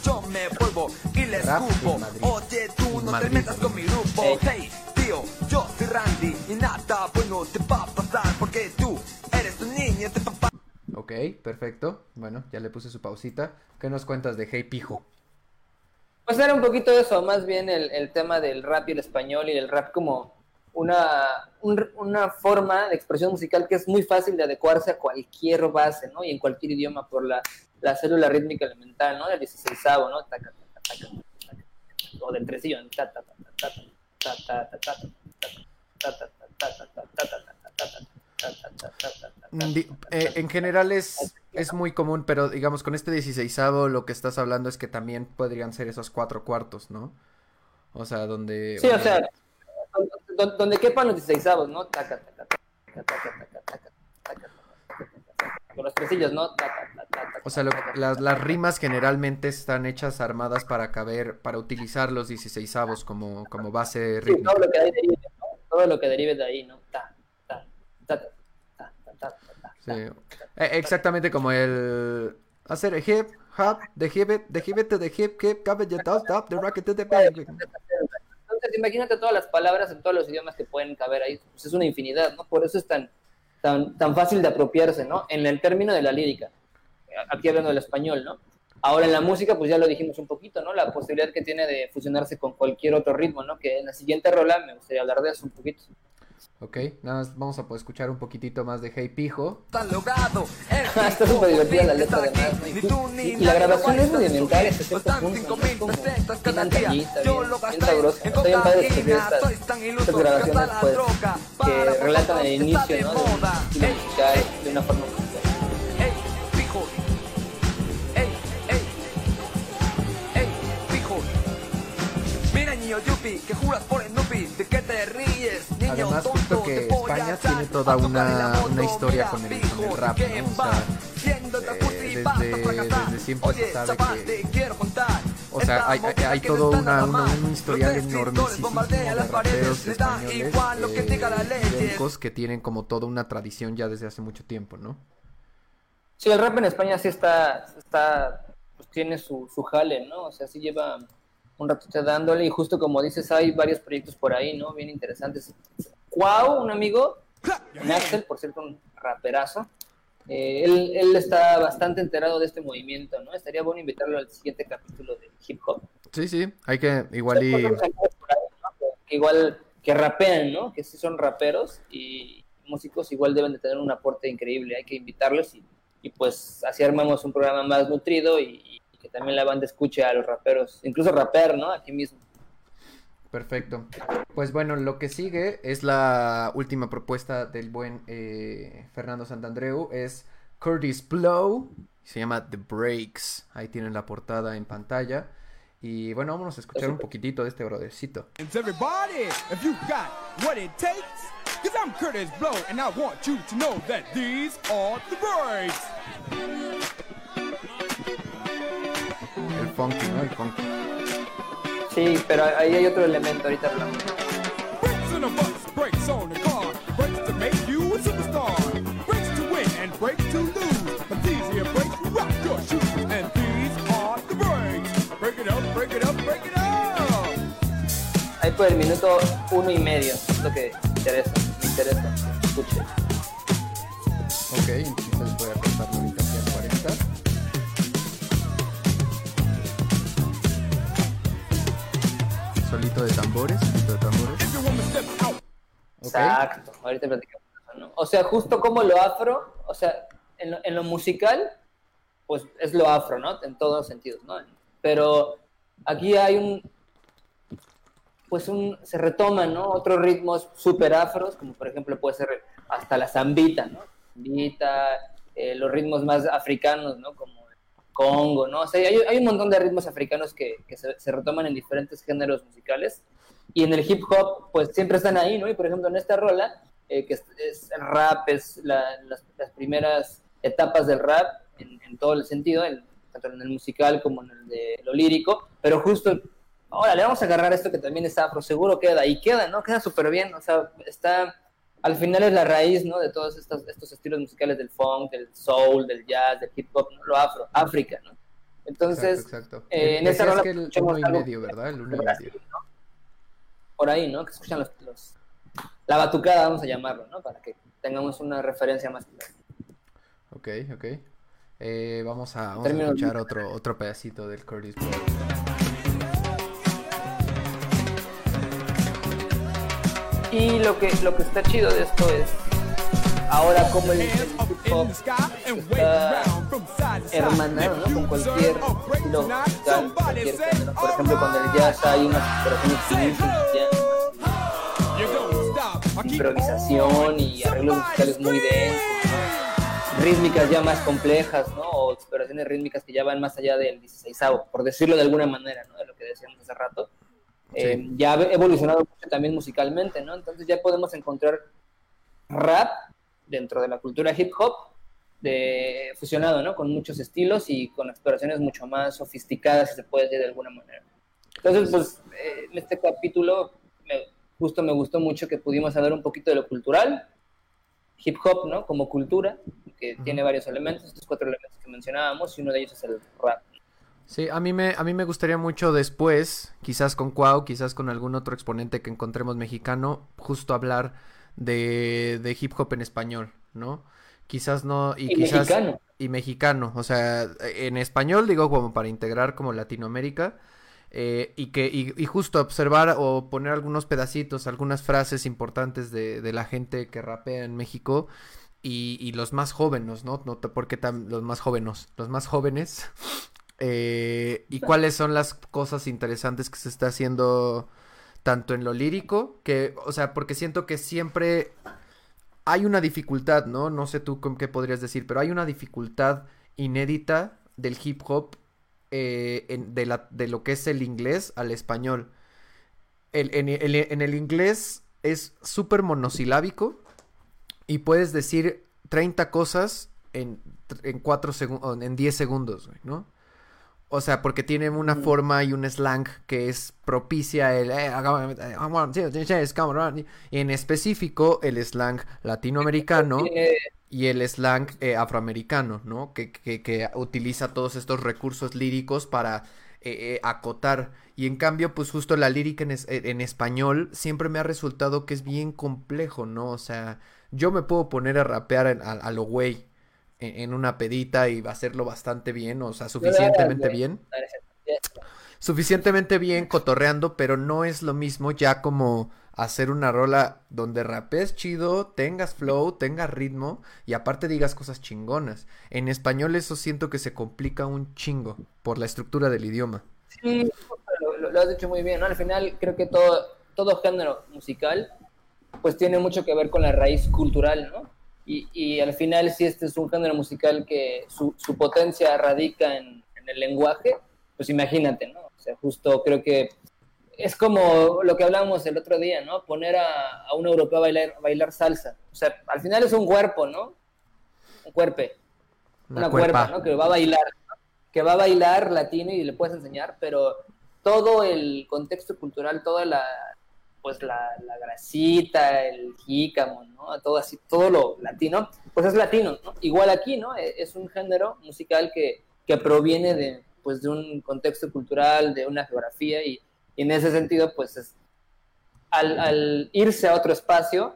Yo me vuelvo y les escupo. Oye, tú no te metas con mi grupo. Hey, tío, yo soy Randy y nada bueno te va a pasar porque tú eres un niño de papá. Ok, perfecto. Bueno, ya le puse su pausita. ¿Qué nos cuentas de Hey Pijo? Pues era un poquito eso, más bien el, tema del rap y el español y el rap como una, una forma de expresión musical que es muy fácil de adecuarse a cualquier base, ¿no? Y en cualquier idioma por la, la célula rítmica elemental, ¿no? Del 16 ¿no? o del tresillo, en general es es muy común, pero digamos, con este 16 lo que estás hablando es que también podrían ser esos cuatro cuartos, ¿no? O sea, donde... Sí, o sea, donde, quepan los 16 ¿no? Con los tresillos, ¿no? O sea, las, las, rimas generalmente están hechas armadas para caber, para utilizar los 16 como, como base rítmica. Sí, todo lo que derive, ¿no? Todo lo que derive de ahí, ¿no? Ta, ta, ta, ta, ta, ta, sí. Exactamente como el hacer hip hop, de hip de hip the hip hip, top top, the rocket to the Entonces imagínate todas las palabras en todos los idiomas que pueden caber ahí, pues es una infinidad, ¿no? Por eso es tan, tan, tan fácil de apropiarse, ¿no? En el término de la lírica, aquí hablando del español, ¿no? Ahora en la música, pues ya lo dijimos un poquito, ¿no? La posibilidad que tiene de fusionarse con cualquier otro ritmo, ¿no? Que en la siguiente rola me gustaría hablar de eso un poquito. Ok, nada más vamos a poder escuchar un poquitito más de Hey Pijo. Está súper divertida la letra además, ¿no? y, la grabación es rudimental hasta cierto punto, ¿no? Es como bien antallita, bien, bien sabrosa. Está bien padre escribir estas, estas grabaciones, pues, que relatan el inicio, ¿no? Del estilo musical de una forma Niño yupi, que juras por Snoopy, ¿de qué te ríes? Niño Además, justo que España tiene toda una, una historia con el, con el rap, ¿no? O sea, eh, desde, desde siempre se sabe que... O sea, hay, hay, hay todo una, una, un historial enormísimo de raperos españoles eh, que tienen como toda una tradición ya desde hace mucho tiempo, ¿no? Sí, el rap en España sí está, está pues tiene su, su jale, ¿no? O sea, sí lleva un ratito dándole y justo como dices, hay varios proyectos por ahí, ¿no? Bien interesantes. Cuau, un amigo, Axel, por cierto, un raperazo, eh, él, él, está bastante enterado de este movimiento, ¿no? Estaría bueno invitarlo al siguiente capítulo de hip hop. Sí, sí, hay que igual y... Igual que rapean, ¿no? Que sí son raperos y músicos igual deben de tener un aporte increíble, hay que invitarlos y, y pues así armamos un programa más nutrido y, que también la banda escuche a los raperos, incluso raper, ¿no? Aquí mismo. Perfecto. Pues bueno, lo que sigue es la última propuesta del buen eh, Fernando Santandreu. Es Curtis Blow. Se llama The Breaks. Ahí tienen la portada en pantalla. Y bueno, vamos a escuchar un poquitito de este brodercito. El funky, ¿no? El funky. Sí, pero ahí hay otro elemento, ahorita hablamos. Ahí por el minuto uno y medio, es lo que me interesa, me interesa, escuche. Ok, entonces voy a cortarlo solito de tambores, solito de tambores. Exacto, ahorita platicamos ¿no? O sea, justo como lo afro, o sea, en lo, musical, pues es lo afro, ¿no? En todos los sentidos, ¿no? Pero aquí hay un, pues un, se retoman, ¿no? Otros ritmos super afros, como por ejemplo puede ser hasta la zambita, ¿no? Zambita, eh, los ritmos más africanos, ¿no? Congo, ¿no? O sea, hay, un montón de ritmos africanos que, se, retoman en diferentes géneros musicales. Y en el hip hop, pues siempre están ahí, ¿no? Y por ejemplo, en esta rola, eh, que es, el rap, es la, las, primeras etapas del rap, en, todo el sentido, en, tanto en el musical como en el de lo lírico, pero justo, ahora le vamos a agarrar esto que también está afro, seguro queda, y queda, ¿no? Queda súper bien, o sea, está al final es la raíz, ¿no? De todos estos, estos estilos musicales del funk, del soul, del jazz, del hip hop, ¿no? lo afro, África, ¿no? Entonces, exacto, exacto. Eh, en esta rola que el uno y medio, ¿verdad? El uno y medio. ¿no? Por ahí, ¿no? Que escuchan los, los, la batucada, vamos a llamarlo, ¿no? Para que tengamos una referencia más clara. Ok, ok. Eh, vamos a, vamos a escuchar otro, otro pedacito del Curtis Blow. Y lo que, lo que está chido de esto es ahora como el, hip hop está hermanado ¿no? con cualquier estilo musical, cualquier género. Por ejemplo, con el jazz hay unas exploraciones finísimas improvisación y arreglos musicales muy densos, rítmicas ya más complejas, ¿no? O exploraciones rítmicas que ya van más allá del 16 por decirlo de alguna manera, ¿no? De lo que decíamos hace rato. Eh, ya ha evolucionado mucho también musicalmente, ¿no? Entonces ya podemos encontrar rap dentro de la cultura hip hop de, fusionado, ¿no? Con muchos estilos y con exploraciones mucho más sofisticadas, si se puede decir de alguna manera. Entonces, pues, eh, en este capítulo me, justo me gustó mucho que pudimos hablar un poquito de lo cultural, hip hop, ¿no? Como cultura, que uh -huh. tiene varios elementos, estos cuatro elementos que mencionábamos, y uno de ellos es el rap. Sí, a mí me, a mí me gustaría mucho después, quizás con Cuau, quizás con algún otro exponente que encontremos mexicano, justo hablar de, de hip hop en español, ¿no? Quizás no, y, y quizás... Mexicano. Y mexicano, o sea, en español digo como para integrar como Latinoamérica. Eh, y que y, y, justo observar o poner algunos pedacitos, algunas frases importantes de, de la gente que rapea en México y, y los más jóvenes, ¿no? no porque tam, los más jóvenes, los más jóvenes eh, y cuáles son las cosas interesantes que se está haciendo tanto en lo lírico, que, o sea, porque siento que siempre hay una dificultad, ¿no? No sé tú con qué podrías decir, pero hay una dificultad inédita del hip hop eh, de, la, de lo que es el inglés al español. en, el inglés es súper monosilábico y puedes decir 30 cosas en, en, 4 en 10 segundos, ¿no? O sea, porque tiene una forma y un slang que es propicia el... Eh, y en específico el slang latinoamericano <laughs> y el slang eh, afroamericano, ¿no? Que, que, que, utiliza todos estos recursos líricos para eh, acotar. Y en cambio, pues justo la lírica en, en, español siempre me ha resultado que es bien complejo, ¿no? O sea, yo me puedo poner a rapear a, a lo güey en, una pedita y va a hacerlo bastante bien, o sea, suficientemente bien. Suficientemente bien cotorreando, pero no es lo mismo ya como hacer una rola donde rapes chido, tengas flow, tengas ritmo y aparte digas cosas chingonas. En español eso siento que se complica un chingo por la estructura del idioma. Sí, lo, has dicho muy bien, ¿no? Al final creo que todo, todo género musical pues tiene mucho que ver con la raíz cultural, ¿no? Y, al final, si este es un género musical que su, potencia radica en, el lenguaje, pues imagínate, ¿no? O sea, justo creo que es como lo que hablábamos el otro día, ¿no? Poner a, a un europeo a bailar, bailar salsa. O sea, al final es un cuerpo, ¿no? Un cuerpo. Una, cuerpa, ¿no? Que va a bailar, que va a bailar latino y le puedes enseñar, pero todo el contexto cultural, toda la, pues la, la grasita, el jícamo, ¿no? Todo así, todo lo latino, pues es latino, ¿no? Igual aquí, ¿no? E, es un género musical que, que proviene de, pues de un contexto cultural, de una geografía y, en ese sentido, pues es, al, irse a otro espacio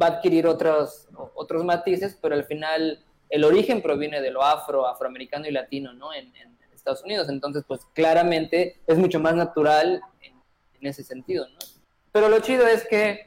va a adquirir otros, otros matices, pero al final el origen proviene de lo afro, afroamericano y latino, ¿no? En, en Estados Unidos, entonces, pues claramente es mucho más natural en, en ese sentido, ¿no? Pero lo chido es que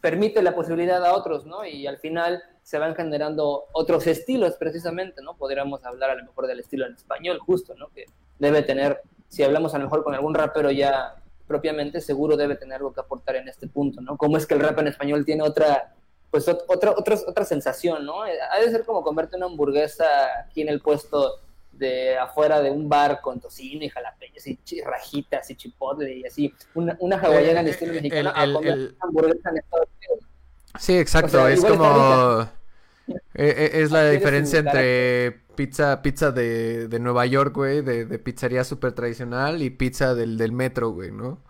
permite la posibilidad a otros, ¿no? Y al final se van generando otros estilos precisamente, ¿no? Podríamos hablar a lo mejor del estilo en español, justo, ¿no? Que debe tener, si hablamos a lo mejor con algún rapero ya propiamente, seguro debe tener algo que aportar en este punto, ¿no? Cómo es que el rap en español tiene otra, pues otra, otra, otra sensación, ¿no? Ha de ser como comerte una hamburguesa aquí en el puesto de afuera de un bar con tocino y jalapeños y rajitas y chipotle y así, una, una hawaiana en estilo mexicano a comer hamburguesa en Estados Unidos. Sí, exacto, es como... Eh, eh, es la diferencia entre pizza pizza de, de Nueva York, güey, de, de pizzería súper tradicional y pizza del, del metro, güey, ¿no?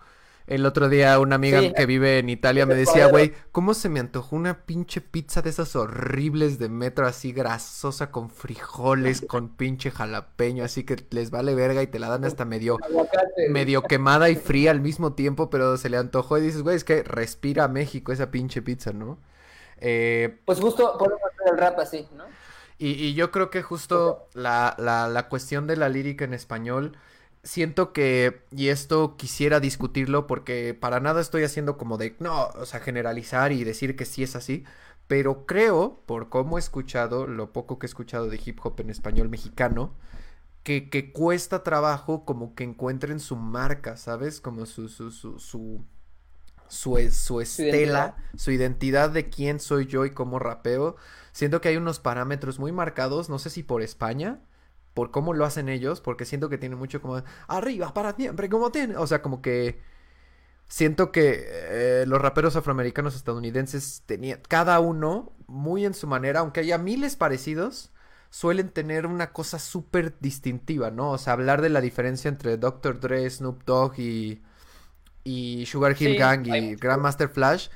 El otro día una amiga que vive en Italia me decía, güey, ¿cómo se me antojó una pinche pizza de esas horribles de metro así grasosa con frijoles, con pinche jalapeño, así que les vale verga y te la dan hasta medio, medio quemada y fría al mismo tiempo, pero se le antojó y dices, güey, es que respira México esa pinche pizza, ¿no? Eh, pues justo podemos hacer el rap así, ¿no? Y, y yo creo que justo la, la, la cuestión de la lírica en español siento que, y esto quisiera discutirlo porque para nada estoy haciendo como de, no, o sea, generalizar y decir que sí es así, pero creo, por cómo he escuchado, lo poco que he escuchado de hip hop en español mexicano, que, que cuesta trabajo como que encuentren su marca, ¿sabes? Como su, su, su, su, su, su estela, su identidad de quién soy yo y cómo rapeo. Siento que hay unos parámetros muy marcados, no sé si por España, por cómo lo hacen ellos, porque siento que tiene mucho como arriba para siempre, como tiene, o sea, como que siento que eh, los raperos afroamericanos estadounidenses tenían cada uno muy en su manera, aunque haya miles parecidos, suelen tener una cosa súper distintiva, ¿no? O sea, hablar de la diferencia entre Dr. Dre, Snoop Dogg y, y Sugar Hill Gang y Grandmaster Flash.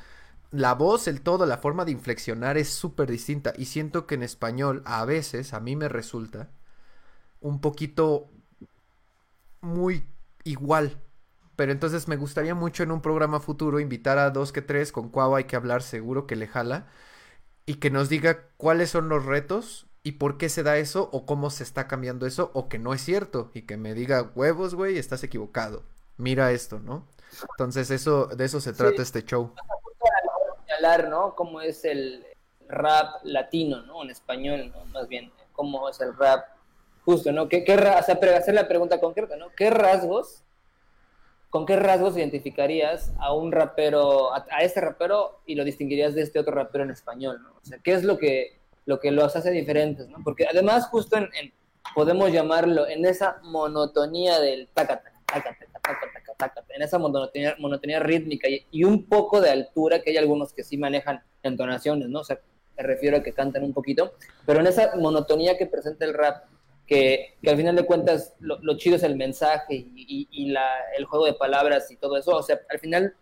La voz, el todo, la forma de inflexionar es súper distinta. Y siento que en español, a veces, a mí me resulta un poquito muy igual. Pero entonces me gustaría mucho en un programa futuro invitar a dos que tres con Cuau hay que hablar, seguro que le jala. Y que nos diga cuáles son los retos y por qué se da eso o cómo se está cambiando eso o que no es cierto. Y que me diga, huevos, güey, estás equivocado. Mira esto, ¿no? Entonces eso, de eso se trata este show. ¿no? Cómo es el rap latino, ¿no? En español, ¿no? Más bien, cómo es el rap Justo, ¿no? ¿Qué, qué o sea, hacer la pregunta concreta, ¿no? ¿Qué rasgos, con qué rasgos identificarías a un rapero, a, este rapero y lo distinguirías de este otro rapero en español, ¿no? O sea, ¿qué es lo que, lo que los hace diferentes, ¿no? Porque además justo en, podemos llamarlo, en esa monotonía del taca, taca, taca, taca, taca, en esa monotonía, monotonía rítmica y, un poco de altura, que hay algunos que sí manejan entonaciones, ¿no? O sea, me refiero a que cantan un poquito, pero en esa monotonía que presenta el rap, que, que al final de cuentas lo, chido es el mensaje y, y, la, el juego de palabras y todo eso, o sea, al final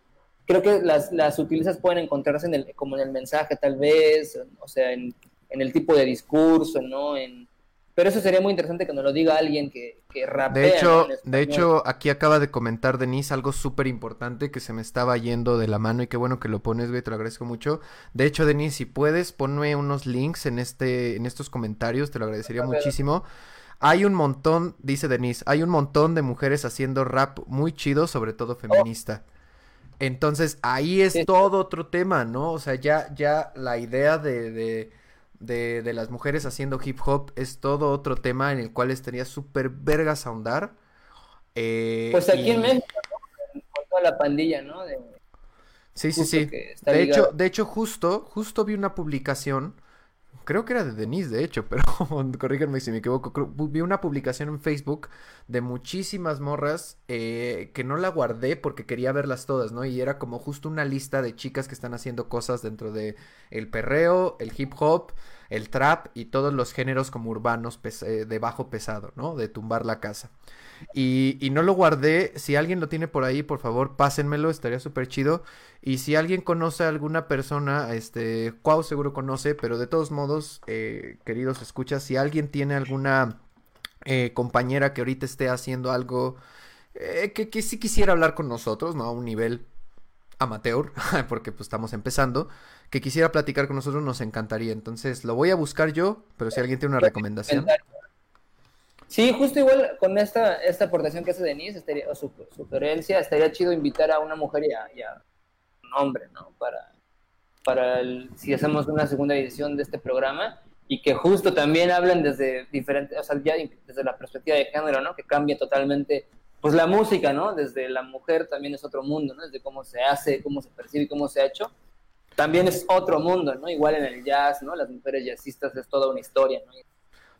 creo que las, las sutilezas pueden encontrarse en el, como en el mensaje tal vez, o sea, en, en el tipo de discurso, ¿no? En, pero eso sería muy interesante que nos lo diga alguien que, que rapea. De hecho, de hecho, aquí acaba de comentar Denise algo súper importante que se me estaba yendo de la mano y qué bueno que lo pones, güey, te lo agradezco mucho. De hecho, Denise, si puedes, ponme unos links en este, en estos comentarios, te lo agradecería muchísimo. Hay un montón, dice Denise, hay un montón de mujeres haciendo rap muy chido, sobre todo feminista. Entonces, ahí es todo otro tema, ¿no? O sea, ya, ya la idea de de, de, las mujeres haciendo hip hop es todo otro tema en el cual estaría súper vergas ahondar. Eh, pues aquí en México, con toda la pandilla, ¿no? sí, sí, sí. De hecho, de hecho, justo, justo vi una publicación, creo que era de Denise, de hecho, <laughs> pero corríganme si me equivoco, vi una publicación en Facebook de muchísimas morras eh, que no la guardé porque quería verlas todas, ¿no? Y era como justo una lista de chicas que están haciendo cosas dentro de el perreo, el hip hop, el trap y todos los géneros como urbanos eh, de bajo pesado, ¿no? De tumbar la casa. Y, no lo guardé. Si alguien lo tiene por ahí, por favor, pásenmelo, estaría súper chido. Y si alguien conoce a alguna persona, este, Cuau seguro conoce, pero de todos modos, eh, queridos escuchas, si alguien tiene alguna eh, compañera que ahorita esté haciendo algo que, que sí quisiera hablar con nosotros, ¿no? A un nivel amateur, <laughs> porque pues estamos empezando, que quisiera platicar con nosotros, nos encantaría. Entonces lo voy a buscar yo, pero si alguien tiene una recomendación. Sí, justo igual con esta, esta aportación que hace Denise, estaría, o su sugerencia, estaría chido invitar a una mujer y a, un hombre, ¿no? Para, para si hacemos una segunda edición de este programa y que justo también hablen desde diferentes, o sea, ya desde la perspectiva de género, ¿no? Que cambie totalmente pues la música, ¿no? Desde la mujer también es otro mundo, ¿no? Desde cómo se hace, cómo se percibe, cómo se ha hecho, también es otro mundo, ¿no? Igual en el jazz, ¿no? Las mujeres jazzistas es toda una historia, ¿no?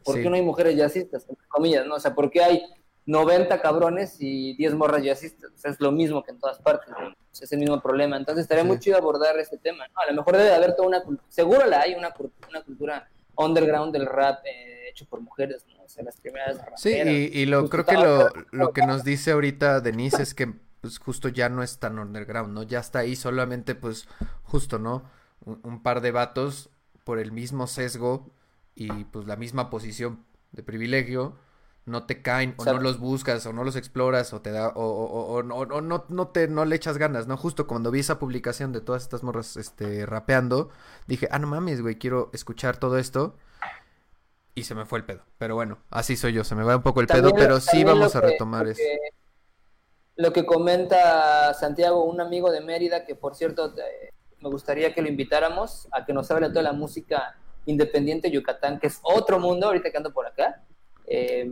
¿Por qué no hay mujeres jazzistas? Entre comillas, ¿no? O sea, ¿por qué hay 90 cabrones y 10 morras jazzistas? es lo mismo que en todas partes, ¿no? Es el mismo problema. Entonces estaría muy chido abordar este tema, ¿no? A lo mejor debe haber toda una seguro la hay, una, una cultura underground del rap eh, hecho por mujeres, ¿no? las primeras Sí, y, lo creo que lo, lo que nos dice ahorita Denise es que pues justo ya no es tan underground, ¿no? Ya está ahí solamente pues justo, ¿no? Un, par de vatos por el mismo sesgo y pues la misma posición de privilegio no te caen o, no los buscas o no los exploras o te da o, o, o, no, no, no te no le echas ganas, ¿no? Justo cuando vi esa publicación de todas estas morras este rapeando, dije, "Ah, no mames, güey, quiero escuchar todo esto." y se me fue el pedo. Pero bueno, así soy yo, se me va un poco el pedo, pero sí vamos a retomar eso. Lo que comenta Santiago, un amigo de Mérida, que por cierto me gustaría que lo invitáramos a que nos hable de toda la música independiente Yucatán, que es otro mundo, ahorita que ando por acá. Eh,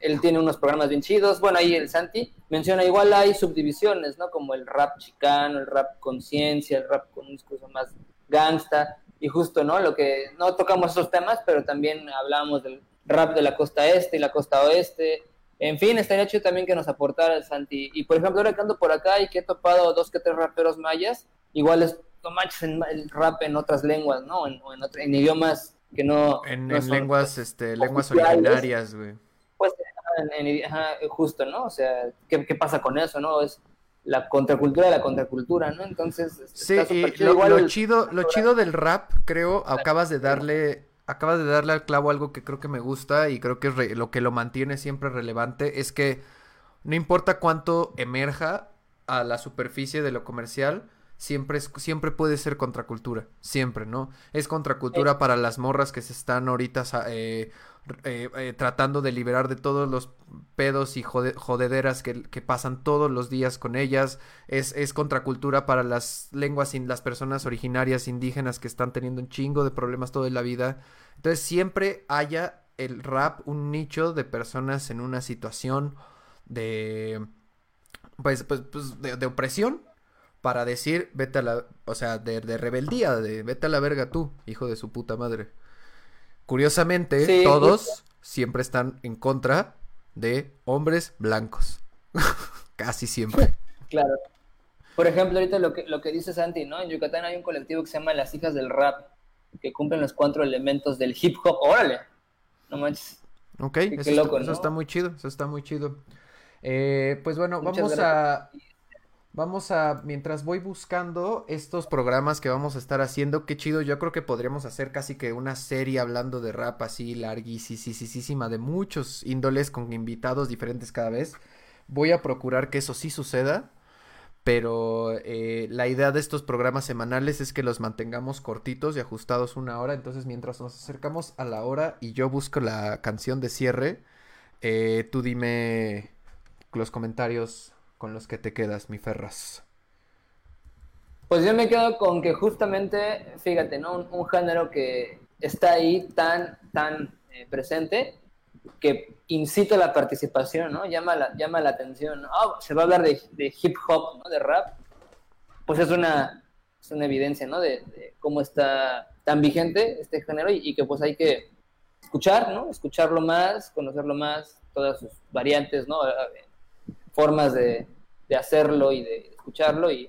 él tiene unos programas bien chidos. Bueno, ahí el Santi menciona, igual hay subdivisiones, ¿no? Como el rap chicano, el rap conciencia, el rap con un discurso más gangsta y justo, ¿no? Lo que no tocamos esos temas, pero también hablábamos del rap de la costa este y la costa oeste. En fin, estaría hecho también que nos aportara el Santi. Y por ejemplo, ahora que ando por acá y que he topado dos que tres raperos mayas, igual es manches el rap en otras lenguas, ¿no? En, en, idiomas que no. En, lenguas, este, lenguas originarias, güey. Pues, justo, ¿no? O sea, ¿qué, ¿qué pasa con eso, no? Es la contracultura de la contracultura, ¿no? Entonces, sí, y lo, chido, lo chido del rap, creo, acabas de darle, acabas de darle al clavo algo que creo que me gusta y creo que es lo que lo mantiene siempre relevante, es que no importa cuánto emerja a la superficie de lo comercial, siempre, es, siempre puede ser contracultura, siempre, ¿no? Es contracultura para las morras que se están ahorita eh, eh, eh, tratando de liberar de todos los pedos y jodederas que, pasan todos los días con ellas. Es, es contracultura para las lenguas, y las personas originarias indígenas que están teniendo un chingo de problemas toda la vida. Entonces siempre haya el rap un nicho de personas en una situación de... Pues, pues, pues de, opresión, para decir, vete a la, o sea, de, de, rebeldía, de vete a la verga tú, hijo de su puta madre. Curiosamente, todos siempre están en contra de hombres blancos. <laughs> Casi siempre. Claro. Por ejemplo, ahorita lo que, lo que dice Santi, ¿no? En Yucatán hay un colectivo que se llama Las Hijas del Rap, que cumplen los cuatro elementos del hip hop. ¡Órale! No manches. Ok, eso, está, muy chido, eso está muy chido. Eh, pues bueno, vamos a... Vamos a, mientras voy buscando estos programas que vamos a estar haciendo, qué chido, yo creo que podríamos hacer casi que una serie hablando de rap así larguísima, de muchos índoles con invitados diferentes cada vez. Voy a procurar que eso sí suceda, pero eh, la idea de estos programas semanales es que los mantengamos cortitos y ajustados una hora, entonces mientras nos acercamos a la hora y yo busco la canción de cierre, eh, tú dime los comentarios con los que te quedas, mi Ferras? Pues yo me quedo con que justamente, fíjate, ¿no? Un, género que está ahí tan, tan eh, presente que incita la participación, ¿no? Llama la, llama la atención, ah, se va a hablar de, hip hop, ¿no? De rap. Pues es una, es una evidencia, ¿no? De, cómo está tan vigente este género y, y, que pues hay que escuchar, ¿no? Escucharlo más, conocerlo más, todas sus variantes, ¿no? Formas de, hacerlo y de escucharlo y,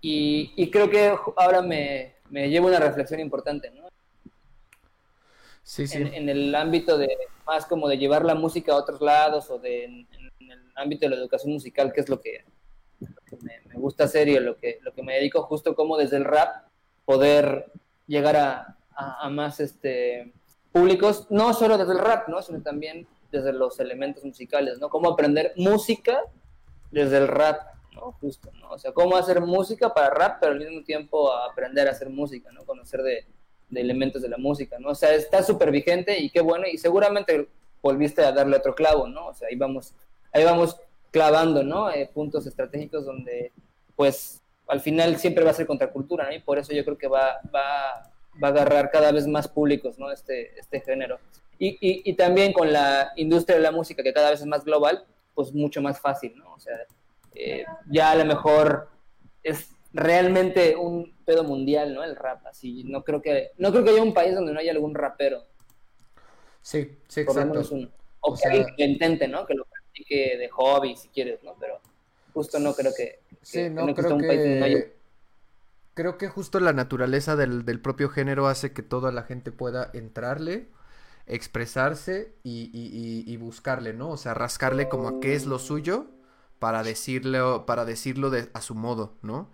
y, creo que ahora me, me lleva una reflexión importante, ¿no? Sí, sí. En, el ámbito de más como de llevar la música a otros lados o de en, el ámbito de la educación musical, que es lo que, me, gusta hacer y lo que, lo que me dedico, justo como desde el rap poder llegar a, a, a más este públicos, no solo desde el rap, ¿no? sino también desde los elementos musicales, ¿no? Cómo aprender música desde el rap, ¿no? Justo, ¿no? O sea, cómo hacer música para rap, pero al mismo tiempo aprender a hacer música, ¿no? Conocer de, elementos de la música, ¿no? O sea, está súper vigente y qué bueno, y seguramente volviste a darle otro clavo, ¿no? O sea, ahí vamos, ahí vamos clavando, ¿no? Eh, puntos estratégicos donde, pues, al final siempre va a ser contracultura, ¿no? Y por eso yo creo que va, va, va a agarrar cada vez más públicos, ¿no? Este, este género. Y, y, también con la industria de la música que cada vez es más global, pues mucho más fácil, ¿no? O sea, eh, ya a lo mejor es realmente un pedo mundial, ¿no? El rap, así, no creo que, no creo que haya un país donde no haya algún rapero. Sí, sí, exacto. o, que alguien que lo intente, ¿no? Que lo practique de hobby, si quieres, ¿no? Pero justo no creo que... sí, no, creo que... Creo que justo la naturaleza del, del propio género hace que toda la gente pueda entrarle expresarse y, y, y, buscarle, ¿no? O sea, rascarle como a qué es lo suyo para decirlo, para decirlo de, a su modo, ¿no?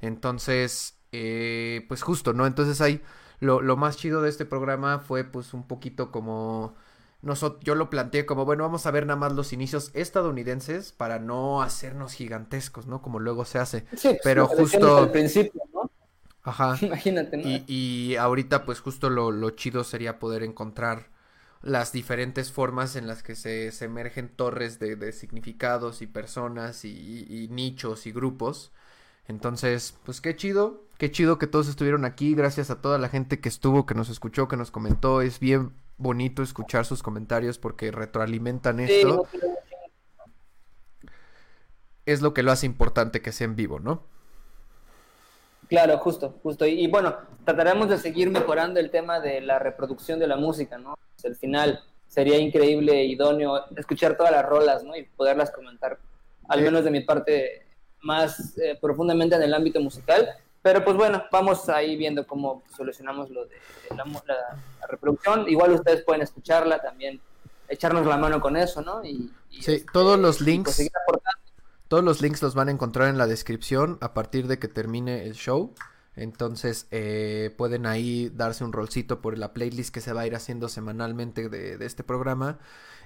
Entonces, eh, pues justo, ¿no? Entonces ahí lo, lo, más chido de este programa fue pues un poquito como... Nosotros, yo lo planteé como, bueno, vamos a ver nada más los inicios estadounidenses para no hacernos gigantescos, ¿no? Como luego se hace. Sí, Pero justo... Al principio, ¿no? Ajá. <laughs> Imagínate, ¿no? Y, y ahorita pues justo lo, lo chido sería poder encontrar las diferentes formas en las que se, se emergen torres de, significados y personas y, nichos y grupos. Entonces, pues qué chido, qué chido que todos estuvieron aquí, gracias a toda la gente que estuvo, que nos escuchó, que nos comentó, es bien bonito escuchar sus comentarios porque retroalimentan esto. es lo que lo hace importante que sea en vivo, ¿no? Claro, justo, justo. Y, bueno, trataremos de seguir mejorando el tema de la reproducción de la música, ¿no? Pues, al final sería increíble, idóneo, escuchar todas las rolas, ¿no? Y poderlas comentar, al menos de mi parte, más eh, profundamente en el ámbito musical. Pero pues bueno, vamos ahí viendo cómo solucionamos lo de la, reproducción. Igual ustedes pueden escucharla también, echarnos la mano con eso, ¿no? Y, sí, este, todos los links. Todos los links los van a encontrar en la descripción a partir de que termine el show. Entonces eh, pueden ahí darse un rolcito por la playlist que se va a ir haciendo semanalmente de, este programa.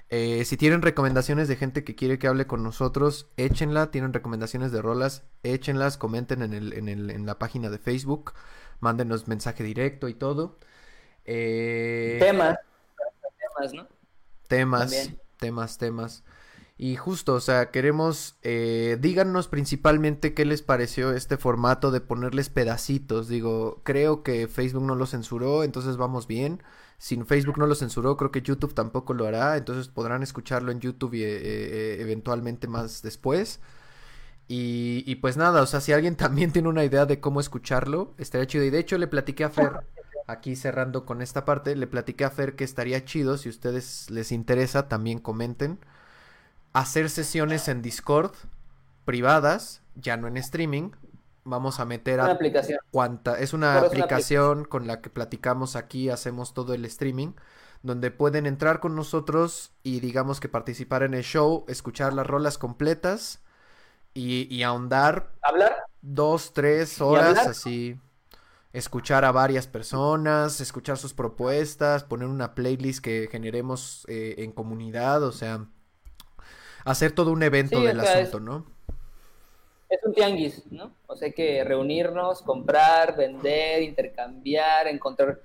Eh, si tienen recomendaciones de gente que quiere que hable con nosotros, échenla. Tienen recomendaciones de rolas, échenlas, comenten en, el, en, el, en la página de Facebook, mándenos mensaje directo y todo. Eh, temas, temas, ¿no? Temas, temas, temas. Y justo, o sea, queremos, eh, díganos principalmente qué les pareció este formato de ponerles pedacitos. Digo, creo que Facebook no lo censuró, entonces vamos bien. Si Facebook no lo censuró, creo que YouTube tampoco lo hará, entonces podrán escucharlo en YouTube y, eh, eh, eventualmente más después. Y, y, pues nada, o sea, si alguien <laughs> también tiene una idea de cómo escucharlo, estaría chido. Y de hecho le platiqué a Fer, aquí cerrando con esta parte, le platiqué a Fer que estaría chido, si ustedes les interesa, también comenten hacer sesiones en Discord privadas, ya no en streaming. Vamos a meter a aplicación. cuanta, es una Pero es una aplicación con la que platicamos aquí, hacemos todo el streaming, donde pueden entrar con nosotros y digamos que participar en el show, escuchar las rolas completas y, y ahondar ¿Hablar? dos, tres horas así. Escuchar a varias personas, escuchar sus propuestas, poner una playlist que generemos eh, en comunidad, o sea, hacer todo un evento Sí, del asunto, ¿no? Es un tianguis, ¿no? O sea, hay que reunirnos, comprar, vender, intercambiar, encontrar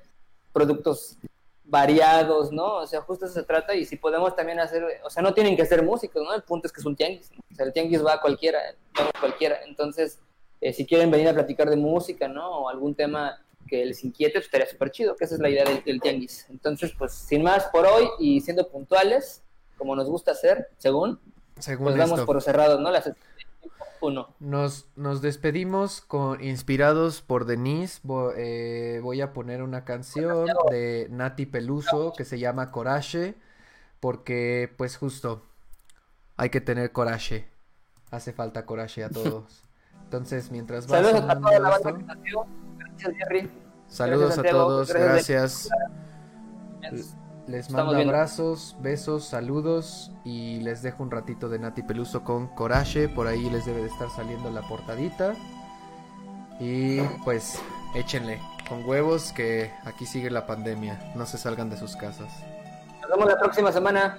productos variados, ¿no? O sea, justo eso se trata y si podemos también hacer, o sea, no tienen que ser músicos, ¿no? El punto es que es un tianguis, ¿no? O sea, el tianguis va a cualquiera, va a cualquiera. Entonces, eh, si quieren venir a platicar de música, ¿no? O algún tema que les inquiete, pues estaría súper chido, que esa es la idea del, del tianguis. Entonces, pues, sin más por hoy y siendo puntuales, como nos gusta hacer, según, Según pues damos esto. por cerrados, ¿no? Las uno. Nos, nos despedimos con inspirados por Denise. Eh, voy a poner una canción de Nati Peluso que se llama Coraje. Porque, pues justo, hay que tener coraje. Hace falta coraje a todos. <laughs> Entonces, mientras va Saludos a toda la banda. Gracias, Jerry. saludos a todos, Gracias, gracias. Les mando abrazos, besos, saludos y les dejo un ratito de Nati Peluso con Coraje, por ahí les debe de estar saliendo la portadita. Y pues échenle con huevos que aquí sigue la pandemia, no se salgan de sus casas. Nos vemos la próxima semana.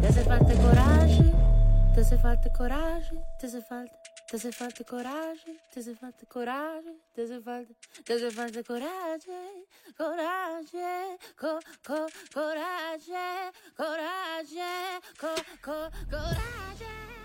Te hace falta coraje, te hace falta coraje, te hace falta. Te hace falta coraje, te hace falta coraje, te hace falta, te hace falta coraje, coraje, co, co, coraje, coraje, co, co, coraje.